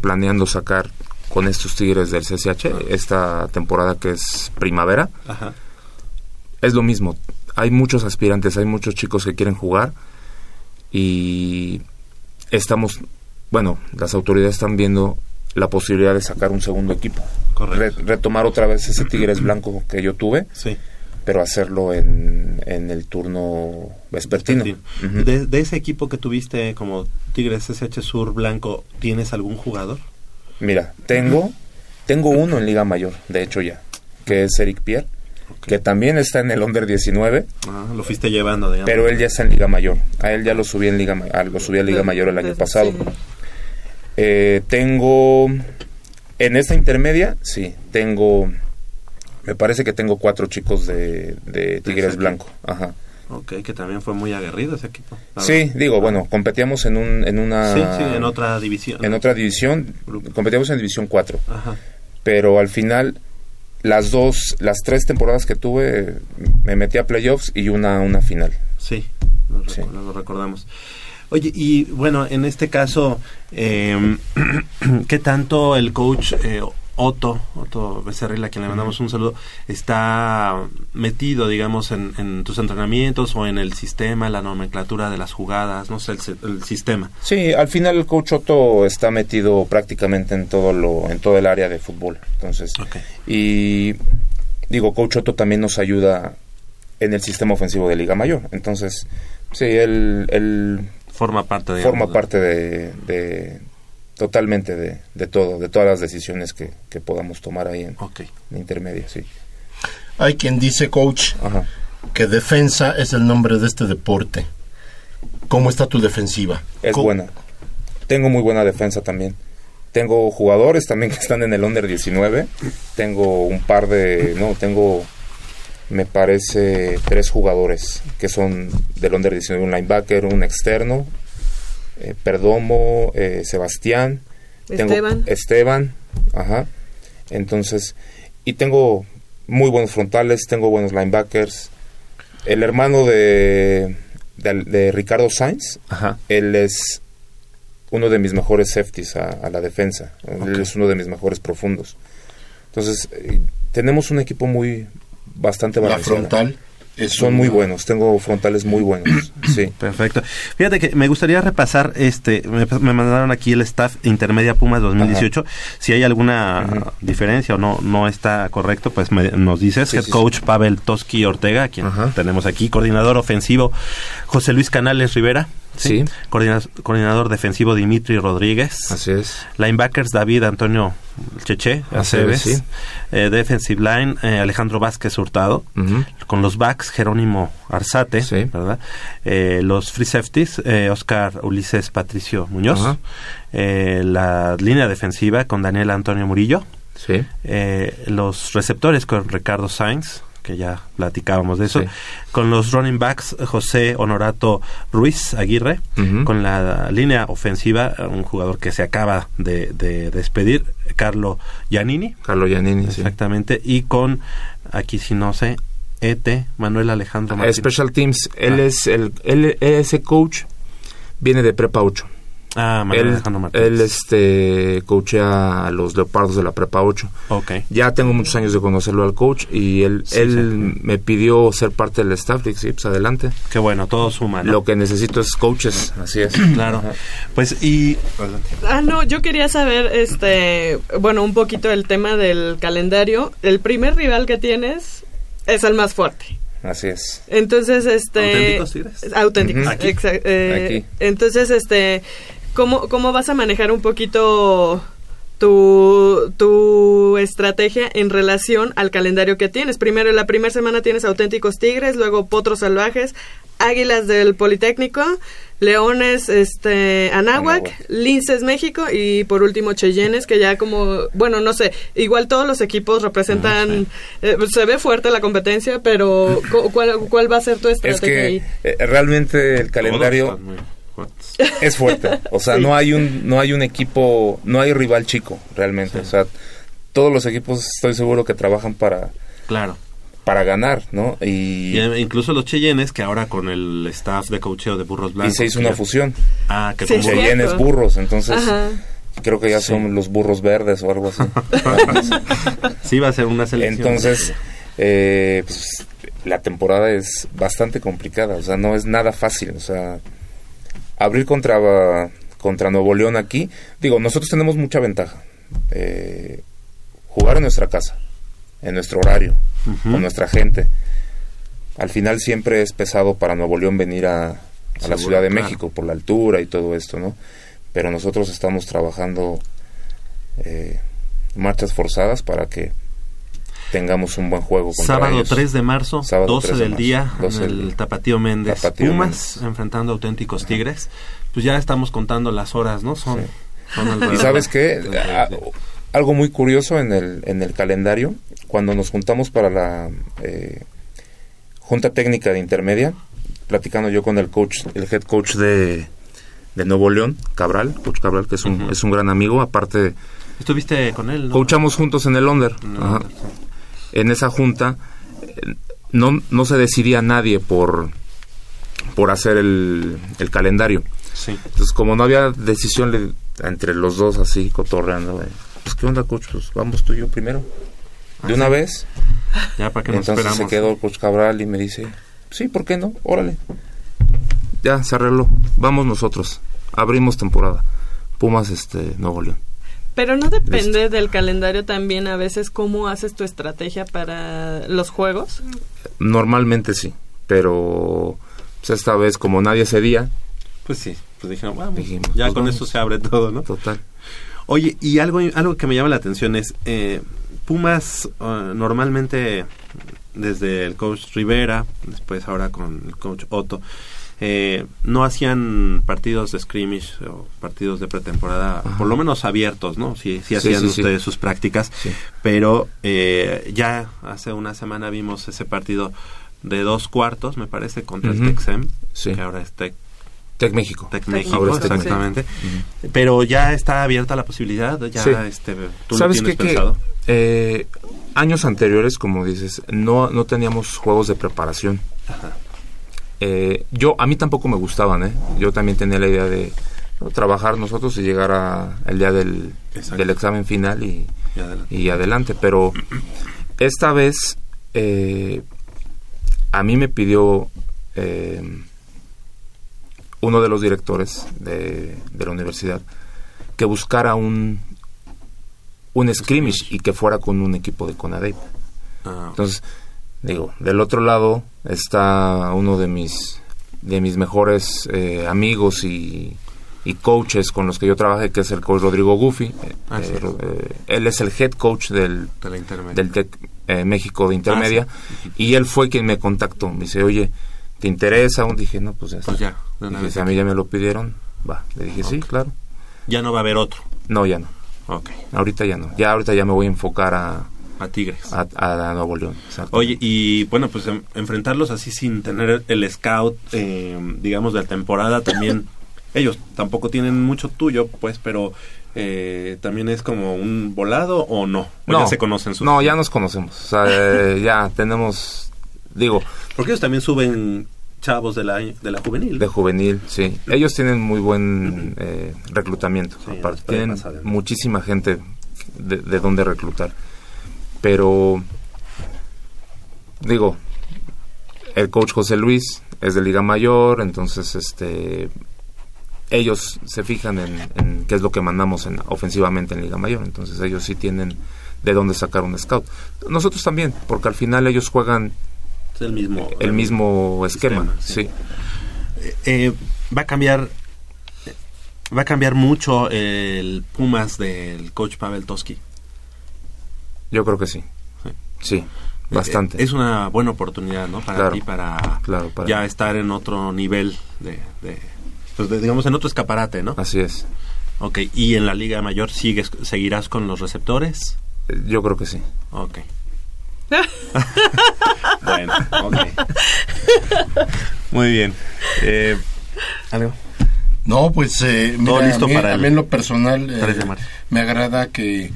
planeando sacar con estos Tigres del CCH esta temporada que es primavera. Ajá. Es lo mismo. Hay muchos aspirantes, hay muchos chicos que quieren jugar y estamos, bueno, las autoridades están viendo la posibilidad de sacar un segundo equipo. Re- retomar otra vez ese Tigres [clears throat] blanco que yo tuve, Sí. pero hacerlo en, en el turno vespertino. De, de ese equipo que tuviste como Tigres SH Sur Blanco, ¿tienes algún jugador? Mira, tengo, tengo uno en Liga Mayor, de hecho ya, que es Eric Pierre, que también está en el Under 19, Ah, lo fuiste llevando, digamos. pero él ya está en Liga Mayor. A él ya lo subí en Liga, ah, lo subí a Liga Mayor el año pasado. Eh, tengo, en esta intermedia, sí, tengo, me parece que tengo cuatro chicos de, de Tigres. Blanco. Ajá. Ok, que también fue muy aguerrido ese equipo. Sí, verdad. digo, bueno, competíamos en, un, en una... Sí, sí, en otra división. En otra división, competíamos en División 4. Ajá. Pero al final, las dos, las tres temporadas que tuve, me metí a playoffs y una, una final. Sí, lo, recu- lo recordamos. Oye, y bueno, en este caso, eh, [clears throat] ¿qué tanto el coach eh, Otto, Otto Becerril, a quien le mandamos un saludo, está metido, digamos, en, en tus entrenamientos o en el sistema, la nomenclatura de las jugadas, no sé, el, el sistema? Sí, al final el coach Otto está metido prácticamente en todo lo, en todo el área de fútbol. Entonces, y digo, coach Otto también nos ayuda en el sistema ofensivo de Liga Mayor. Entonces, sí, él, él forma parte de forma parte de, de- totalmente de, de todo, de todas las decisiones que, que podamos tomar ahí en, en intermedia, sí. Hay quien dice, coach, que defensa es el nombre de este deporte. ¿Cómo está tu defensiva? Es ¿Cómo- buena. Tengo muy buena defensa también. Tengo jugadores también que están en el under 19. Tengo un par de, no, tengo me parece tres jugadores que son del under 19, un linebacker, un externo, eh, Perdomo, eh, Sebastián, tengo Esteban. Esteban, ajá. Entonces, y tengo muy buenos frontales, tengo buenos linebackers. El hermano de, de, de Ricardo Sainz, él es uno de mis mejores safeties a, a la defensa. Él es uno de mis mejores profundos. Entonces, eh, tenemos un equipo muy bastante La balanceado. frontal es Son muy buenos, tengo frontales muy buenos. [clears throat] sí. Perfecto. Fíjate que me gustaría repasar, este, me, me mandaron aquí el staff Intermedia Pumas 2018. Si hay alguna diferencia o no no está correcto, pues me- nos dices. Sí, Head sí, coach Pavel Toski Ortega, quien tenemos aquí. Coordinador ofensivo José Luis Canales Rivera. Sí. Coordina- coordinador defensivo Dimitri Rodríguez. Así es. Linebackers David Antonio Cheche, Aceves, sí. Eh, defensive line eh, Alejandro Vázquez Hurtado. Con los backs Jerónimo Arzate, ¿verdad? Eh, los free safeties Oscar Ulises Patricio Muñoz. La línea defensiva con Daniel Antonio Murillo. Sí. Los receptores con Ricardo Sainz, que ya platicábamos de eso. Sí. Con los running backs José Honorato Ruiz Aguirre. Con la línea ofensiva, un jugador que se acaba de, de despedir, Carlo Giannini. Carlo Giannini, sí. Exactamente. Y con, aquí si no sé, ET, Manuel Alejandro Martínez. Special Teams, él Ah. es el él, ese coach viene de Prepa 8. Ah, Manuel él, Alejandro Martínez. él este coachea a los Leopardos de la Prepa 8. Ok. Ya tengo muchos años de conocerlo al coach y él Sí, él me pidió ser parte del staff, dije, sí, pues adelante. Qué bueno, todo suma, ¿no? Lo que necesito es coaches, así es. [clears throat] Claro. Pues y Ah, no, yo quería saber, este, bueno, un poquito el tema del calendario. El primer rival que tienes es el más fuerte. Así es. Entonces, este... ¿Auténticos Tigres? Auténticos. Aquí. eh, Aquí. Entonces, este, ¿cómo, ¿cómo vas a manejar un poquito tu, tu estrategia en relación al calendario que tienes? Primero, la primera semana tienes auténticos tigres, luego potros salvajes, águilas del Politécnico, leones, este, Anáhuac, linces México y por último Cheyennes, que ya como, bueno, no sé, igual todos los equipos representan, eh, se ve fuerte la competencia, pero cu- ¿cuál, cuál va a ser tu Es estrategia que ahí? eh, realmente el calendario [laughs] es fuerte. O sea, Sí. no hay un no hay un equipo, no hay rival chico realmente. O sea, todos los equipos estoy seguro que trabajan para Claro. para ganar, ¿no? Y, Y, eh, incluso los Cheyennes, que ahora con el staff de coacheo de Burros y Blancos. se hizo una ya- fusión. Ah, que Sí, Cheyennes burros, entonces Ajá. creo que ya son los burros verdes o algo así. [laughs] sí, va a ser una selección. Entonces, eh, pues, la temporada es bastante complicada, o sea, no es nada fácil, o sea, abrir contra, contra Nuevo León aquí, digo, nosotros tenemos mucha ventaja. Eh, jugar en nuestra casa, en nuestro horario, con nuestra gente. Al final siempre es pesado para Nuevo León venir a, a la Ciudad de claro. México por la altura y todo esto, ¿no? Pero nosotros estamos trabajando eh, marchas forzadas para que tengamos un buen juego Sábado ellos. 3 de marzo, Sábado 12 3 de del marzo, día, 12 en el. Tapatío Méndez. Tapatío Pumas enfrentando a auténticos Tigres. Pues ya estamos contando las horas, ¿no? Son, son alrededor Y sabes qué, de- A- algo muy curioso en el, en el calendario, cuando nos juntamos para la eh, Junta Técnica de Intermedia, platicando yo con el coach, el head coach de, de Nuevo León, Cabral, coach Cabral, que es un, es un gran amigo, aparte Estuviste con él, ¿no? coachamos juntos en el Under. Ajá. En esa junta no, no se decidía nadie por, por hacer el, el calendario. Entonces, como no había decisión le- entre los dos así, cotorreando, eh, pues, ¿qué onda, coach? Pues, vamos tú y yo primero. Ah, De una sí. vez. Ya, ¿para qué nos Entonces esperamos? se quedó el coach Cabral y me dice, sí, ¿por qué no? Órale. Ya, se arregló. Vamos nosotros. Abrimos temporada. Pumas, este, Nuevo León. Pero no depende del calendario también a veces cómo haces tu estrategia para los juegos. Normalmente sí, pero pues, esta vez como nadie cedía, Pues sí, pues dijeron, vamos, Dijimos, ya pues con vamos. esto se abre todo, ¿no? Total. Oye, y algo, algo que me llama la atención es, eh, Pumas eh, normalmente desde el coach Rivera, después ahora con el coach Otto, eh, no hacían partidos de scrimmage o partidos de pretemporada, por lo menos abiertos, ¿no? Sí, sí hacían sí, sí. ustedes sus prácticas, pero eh, ya hace una semana vimos ese partido de dos cuartos, me parece, contra Ujú. el Texem, Sí. que ahora es Tec, Tec México. Tec Ahora México, es Tec México. exactamente. Pero ya está abierta la posibilidad, ya Sí. este, tú lo ¿Sabes tienes qué? Que, pensado. eh, años anteriores, como dices, no, no teníamos juegos de preparación. Eh, yo, a mí tampoco me gustaban, ¿eh? Yo también tenía la idea de ¿no? trabajar nosotros y llegar a el día del, del examen final y, Y adelante. y adelante. Pero esta vez eh, a mí me pidió uno de los directores de, de la universidad que buscara un, un scrimmage y que fuera con un equipo de Conadep. Ah, Entonces, digo, del otro lado está uno de mis de mis mejores eh, amigos y, y coaches con los que yo trabajé, que es el coach Rodrigo Gufi. Ah, sí. Eh, eh, él es el head coach del, De del TEC eh, México de Intermedia. Ah, Y él fue quien me contactó. Me dice, oye, ¿te interesa? aún? Dije, no, pues ya está. Pues ya, Dije, si a mí ya me lo pidieron, va. Le dije, sí, claro. Ya no va a haber otro. No, ya no. Ok. Ahorita ya no. Ya ahorita ya me voy a enfocar a... A Tigres. A, a Nuevo León. exacto. Oye, y bueno, pues em- enfrentarlos así sin tener el scout, eh, digamos, de la temporada también. [coughs] ellos tampoco tienen mucho tuyo, pues, pero eh, también es como un volado o no. O ya se conocen sus. No, ya nos conocemos. O sea, [laughs] eh, ya tenemos... Digo... Porque ellos también suben chavos de la, de la juvenil. De juvenil, sí. Ellos tienen muy buen eh, reclutamiento. aparte, tienen pasar, muchísima gente de, de donde reclutar. Pero, digo, el coach José Luis es de Liga Mayor, entonces este ellos se fijan en, en qué es lo que mandamos en, ofensivamente en Liga Mayor, entonces ellos sí tienen de dónde sacar un scout. Nosotros también, porque al final ellos juegan Es el mismo. el mismo esquema, sí. Eh, va a cambiar. Va a cambiar mucho el Pumas del coach Pavel Toski. Yo creo que sí. Sí, bastante. Eh, Es una buena oportunidad, ¿no? Para Claro. ti, para, Claro, para- ya estar en otro nivel de, de- pues de- digamos, en otro escaparate, ¿no? Así es. Ok, ¿y en la Liga Mayor sigues, seguirás con los receptores? Eh, Yo creo que sí. Ok. [laughs] bueno, ok. Muy bien. Eh, ¿Algo? No, pues eh, Todo mira, listo a mí, para a mí en lo personal eh, 3 de marzo. me agrada que,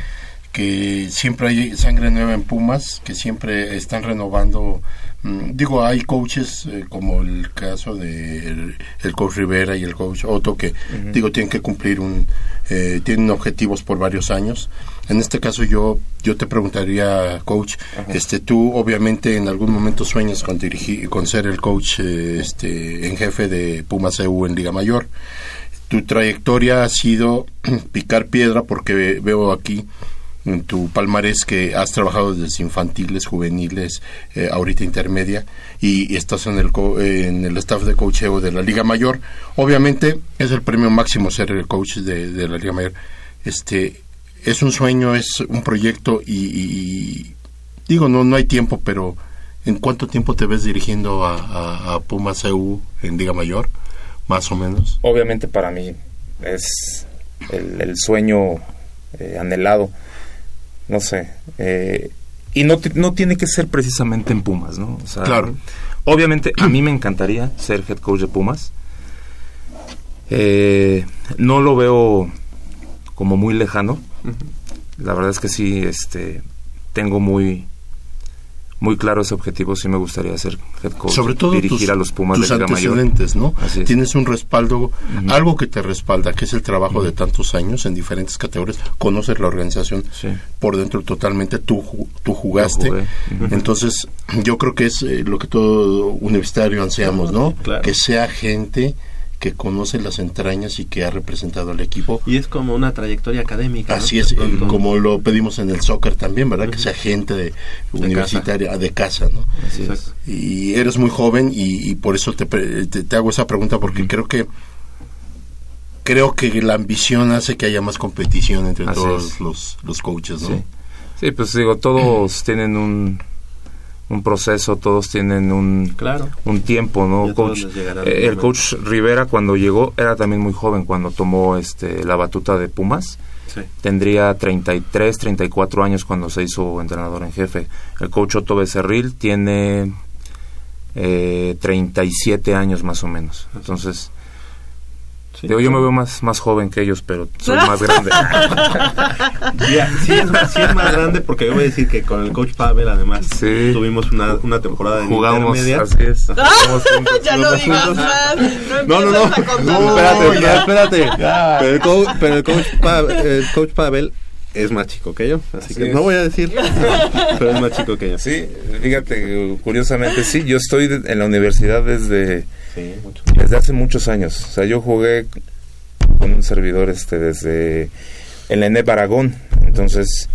que siempre hay sangre nueva en Pumas, que siempre están renovando. mm, digo, hay coaches eh, como el caso de el, el coach Rivera y el coach Otto que digo tienen que cumplir un eh, tienen objetivos por varios años. En este caso yo yo te preguntaría, coach, este tú obviamente en algún momento sueñas con dirigir con ser el coach eh, este en jefe de Pumas EU en Liga Mayor tu trayectoria ha sido [clears throat] picar piedra porque ve- veo aquí en tu palmarés que has trabajado desde infantiles, juveniles, eh, ahorita intermedia y, estás en el, co- en el staff de coacheo de la Liga Mayor. Obviamente es el premio máximo ser el coach de, la Liga Mayor. Este es un sueño, es un proyecto y, digo no no hay tiempo, pero ¿en cuánto tiempo te ves dirigiendo a, a, a Pumas EU en Liga Mayor? Más o menos. Obviamente para mí es el, el sueño eh, anhelado. No sé. eh, y no, no tiene que ser precisamente en Pumas, ¿no? O sea, Claro. Obviamente a mí me encantaría ser head coach de Pumas. Eh, no lo veo como muy lejano. La verdad es que sí, este, tengo muy, muy claro ese objetivo, sí me gustaría ser head coach, sobre todo dirigir tus, a los Pumas tus de Liga Mayor. antecedentes, ¿no? Tienes un respaldo, algo que te respalda, que es el trabajo de tantos años en diferentes categorías. Conoces la organización por dentro totalmente, tú, ju- tú jugaste. Entonces, yo creo que es eh, lo que todo universitario ansiamos, ¿no? Claro. Que sea gente que conoce las entrañas y que ha representado al equipo. Y es como una trayectoria académica. ¿no? Así es, eh, como lo pedimos en el soccer también, ¿verdad? Que sea gente de, universitaria, de casa, ¿no? Así es. Y eres muy joven y, y por eso te, te, te hago esa pregunta porque creo que creo que la ambición hace que haya más competición entre Así todos los, los coaches, ¿no? Sí. Sí, pues digo, todos tienen un, un proceso, todos tienen un, Claro. un tiempo, ¿no? Coach, eh, el coach Rivera cuando llegó era también muy joven cuando tomó este la batuta de Pumas. Sí. Tendría 33, 34 años cuando se hizo entrenador en jefe. El coach Otto Becerril tiene eh, 37 años más o menos. Entonces, digo, yo me veo más, más joven que ellos, pero soy más grande. [laughs] Ya, sí, es, más- sí es más grande porque yo voy a decir que con el coach Pavel además tuvimos una, una temporada en Jugamos, intermedia. así es. Jugamos juntos. ya no digas juntos. más. No, no, no. No, espérate, ya, espérate. Pero el, coach, pero el coach, Pavel, el coach Pavel es más chico que yo, así, Así que es. no voy a decir, [laughs] pero es más chico que yo. Sí, fíjate, curiosamente, sí, yo estoy en la universidad desde, Sí, desde hace muchos años. O sea, yo jugué con un servidor este desde el ENEP Aragón. Entonces,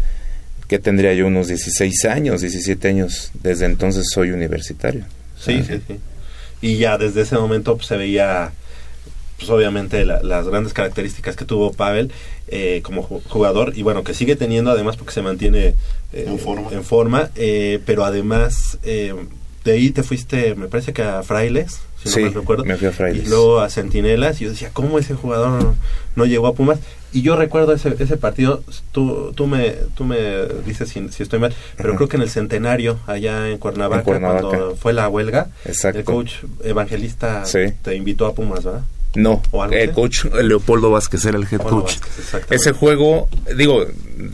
que tendría yo unos 16 años, 17 años. Desde entonces soy universitario. Sí, Ah, sí, sí. Y ya desde ese momento pues, se veía, pues obviamente, la- las grandes características que tuvo Pavel eh, como ju- jugador y bueno, que sigue teniendo además porque se mantiene eh, en forma, en forma eh, pero además eh, de ahí te fuiste, me parece que a Frailes, si Sí, no mal recuerdo, me fui a Frailes. y luego a Centinelas y yo decía, ¿cómo ese jugador no, no llegó a Pumas? Y yo recuerdo ese, ese partido, tú, tú, me, tú me dices si, si estoy mal, pero Ajá. creo que en el Centenario, allá en Cuernavaca, En Cuernavaca. cuando fue la huelga, Exacto. el coach evangelista Sí. te invitó a Pumas, ¿verdad? No, ¿O algo el coach Leopoldo Vázquez era el head coach. Vázquez. Ese juego, digo,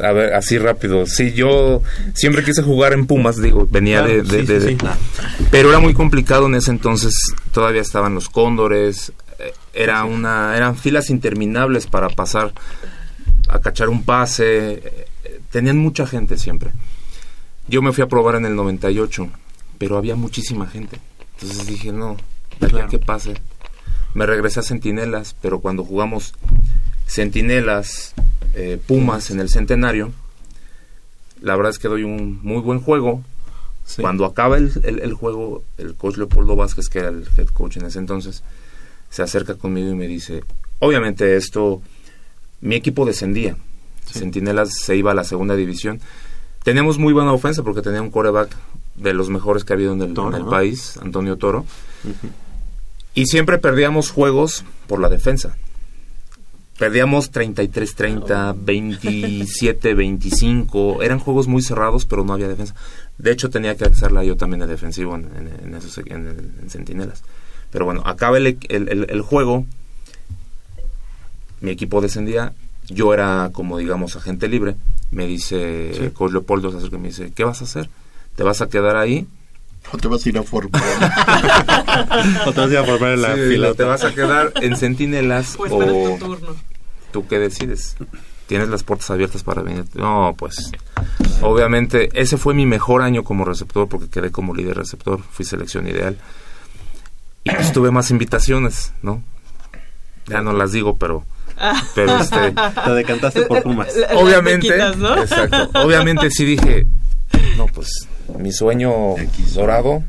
a ver, así rápido. Sí, yo siempre quise jugar en Pumas, digo, venía Claro, de, de- sí, de- sí, de- sí. Pero era muy complicado en ese entonces. Todavía estaban los cóndores. eh, Era una, eran filas interminables para pasar a cachar un pase. eh, Tenían mucha gente siempre. Yo me fui a probar en el 98, pero había muchísima gente. Entonces dije, no, de que pase. Me regresé a Centinelas, pero cuando jugamos Centinelas, eh, Pumas en el Centenario, la verdad es que doy un muy buen juego. Cuando acaba el, el- el juego, el coach Leopoldo Vázquez, que era el head coach en ese entonces, se acerca conmigo y me dice, obviamente esto, mi equipo descendía. Centinelas se iba a la segunda división. Teníamos muy buena ofensa porque tenía un coreback de los mejores que ha habido en el, Toro, en el ¿no? país, Antonio Toro. Y siempre perdíamos juegos por la defensa. Perdíamos 33-30, 27-25. Eran juegos muy cerrados, pero no había defensa. De hecho, tenía que hacerla yo también de defensivo en, en, en esos, en, en Centinelas. Pero bueno, acaba el, el- el- el juego. Mi equipo descendía. Yo era como, digamos, agente libre. Me dice, Sí. Coach Leopoldo se acerca y me dice, ¿qué vas a hacer? ¿Te vas a quedar ahí? ¿O te vas a ir a formar? O te vas a ir a formar en la Sí, fila. ¿Te vas a quedar en Centinelas [laughs] Pues o tu turno. tú qué decides? ¿Tienes las puertas abiertas para venir? No, pues obviamente ese fue mi mejor año como receptor porque quedé como líder receptor, fui selección ideal. Y pues tuve más invitaciones, ¿no? Ya no las digo, pero [laughs] pero este Te decantaste por [laughs] Pumas. Obviamente, exacto. Obviamente sí dije, no, pues mi sueño dorado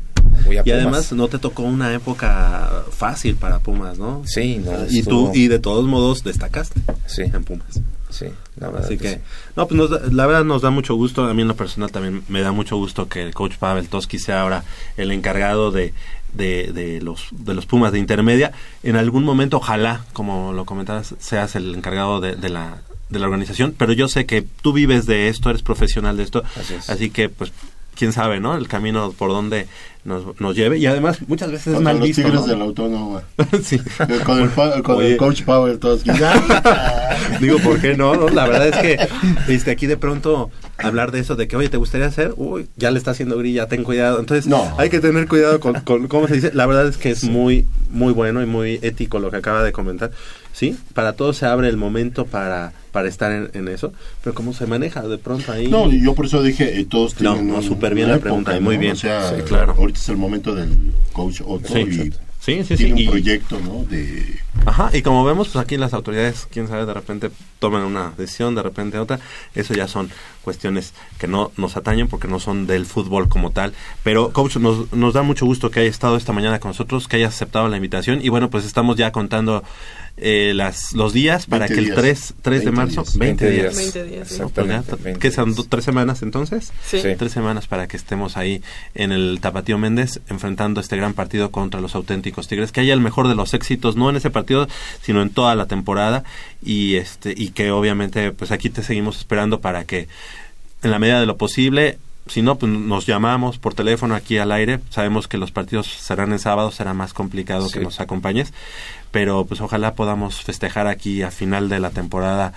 voy a Y Pumas. además no te tocó una época fácil para Pumas, ¿no? Sí, no, Y tú, y de todos modos destacaste Sí. en Pumas. Sí, la verdad Así que que, sí. no, pues nos la verdad nos da mucho gusto, a mí en lo personal también me da mucho gusto que el coach Pavel Toski sea ahora el encargado de, de, de los, de los Pumas de intermedia. En algún momento, ojalá, como lo comentabas, seas el encargado de, de la de la organización, pero yo sé que tú vives de esto, eres profesional de esto, Así es. así que pues quién sabe, ¿no? El camino por donde nos, nos lleve. Y además, muchas veces es mal los visto. Tigres ¿no? de la Autónoma. [laughs] sí. Con el, con el coach Power, todos. [laughs] Digo, ¿por qué no? no? La verdad es que este, aquí de pronto hablar de eso, de que, oye, ¿te gustaría hacer? Uy, ya le está haciendo grilla, ten cuidado. Entonces, hay que tener cuidado con, con cómo se dice. La verdad es que es muy, muy bueno y muy ético lo que acaba de comentar. Sí, para todos se abre el momento para, para estar en, en eso, pero cómo se maneja de pronto ahí. No, yo por eso dije, eh, todos No, tienen no, un- súper bien la pregunta, época, muy ¿no? bien. O sea, Sí, claro. ahorita es el momento del coach Otto Sí, y. Sí, sí, tiene sí, un y- proyecto, ¿no? De Ajá, y como vemos, pues aquí las autoridades, quién sabe, de repente toman una decisión, de repente otra. Eso ya son cuestiones que no nos atañen porque no son del fútbol como tal. Pero, coach, nos, nos da mucho gusto que haya estado esta mañana con nosotros, que haya aceptado la invitación. Y bueno, pues estamos ya contando eh, las, los días para 20 que el días. 3, 3 de 20 marzo, días. 20 20 días. días. 20 días, sí. No, Exactamente, pues ya, 20 ¿Qué son? ¿Tres semanas entonces? Sí. Sí. Tres semanas para que estemos ahí en el Tapatío Méndez enfrentando este gran partido contra los auténticos Tigres. Que haya el mejor de los éxitos, no en ese partido, sino en toda la temporada. Y este y que obviamente, pues aquí te seguimos esperando para que en la medida de lo posible. Si no, pues nos llamamos por teléfono aquí al aire. Sabemos que los partidos serán en sábado, será más complicado que Sí. nos acompañes. Pero pues ojalá podamos festejar aquí a final de la temporada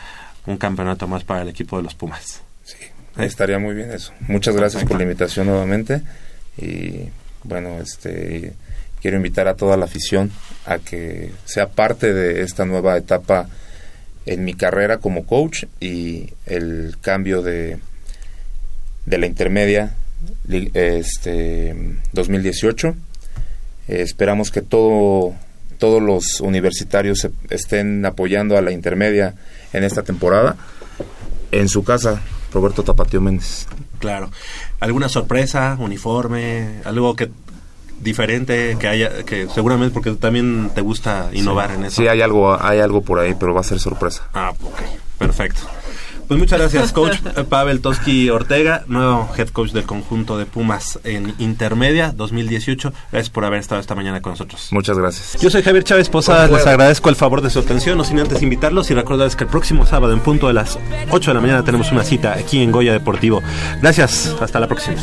un campeonato más para el equipo de los Pumas. Estaría muy bien eso. Muchas gracias por la invitación nuevamente y bueno, este quiero invitar a toda la afición a que sea parte de esta nueva etapa en mi carrera como coach y el cambio de de la intermedia este 2018. Eh, esperamos que todo todos los universitarios se- estén apoyando a la intermedia en esta temporada. En su casa, Roberto Tapatío Méndez. Claro. ¿Alguna sorpresa, uniforme, algo que diferente que haya, que seguramente porque también te gusta innovar Sí. en eso? Sí, hay algo, hay algo por ahí, pero va a ser sorpresa. Ah, ok. Perfecto. Pues muchas gracias, coach Pavel Toski Ortega, nuevo head coach del conjunto de Pumas en Intermedia 2018. Gracias por haber estado esta mañana con nosotros. Muchas gracias. Yo soy Javier Chávez Posada, les agradezco el favor de su atención, no sin antes invitarlos y recordarles que el próximo sábado en punto de las 8 de la mañana tenemos una cita aquí en Goya Deportivo. Gracias, hasta la próxima.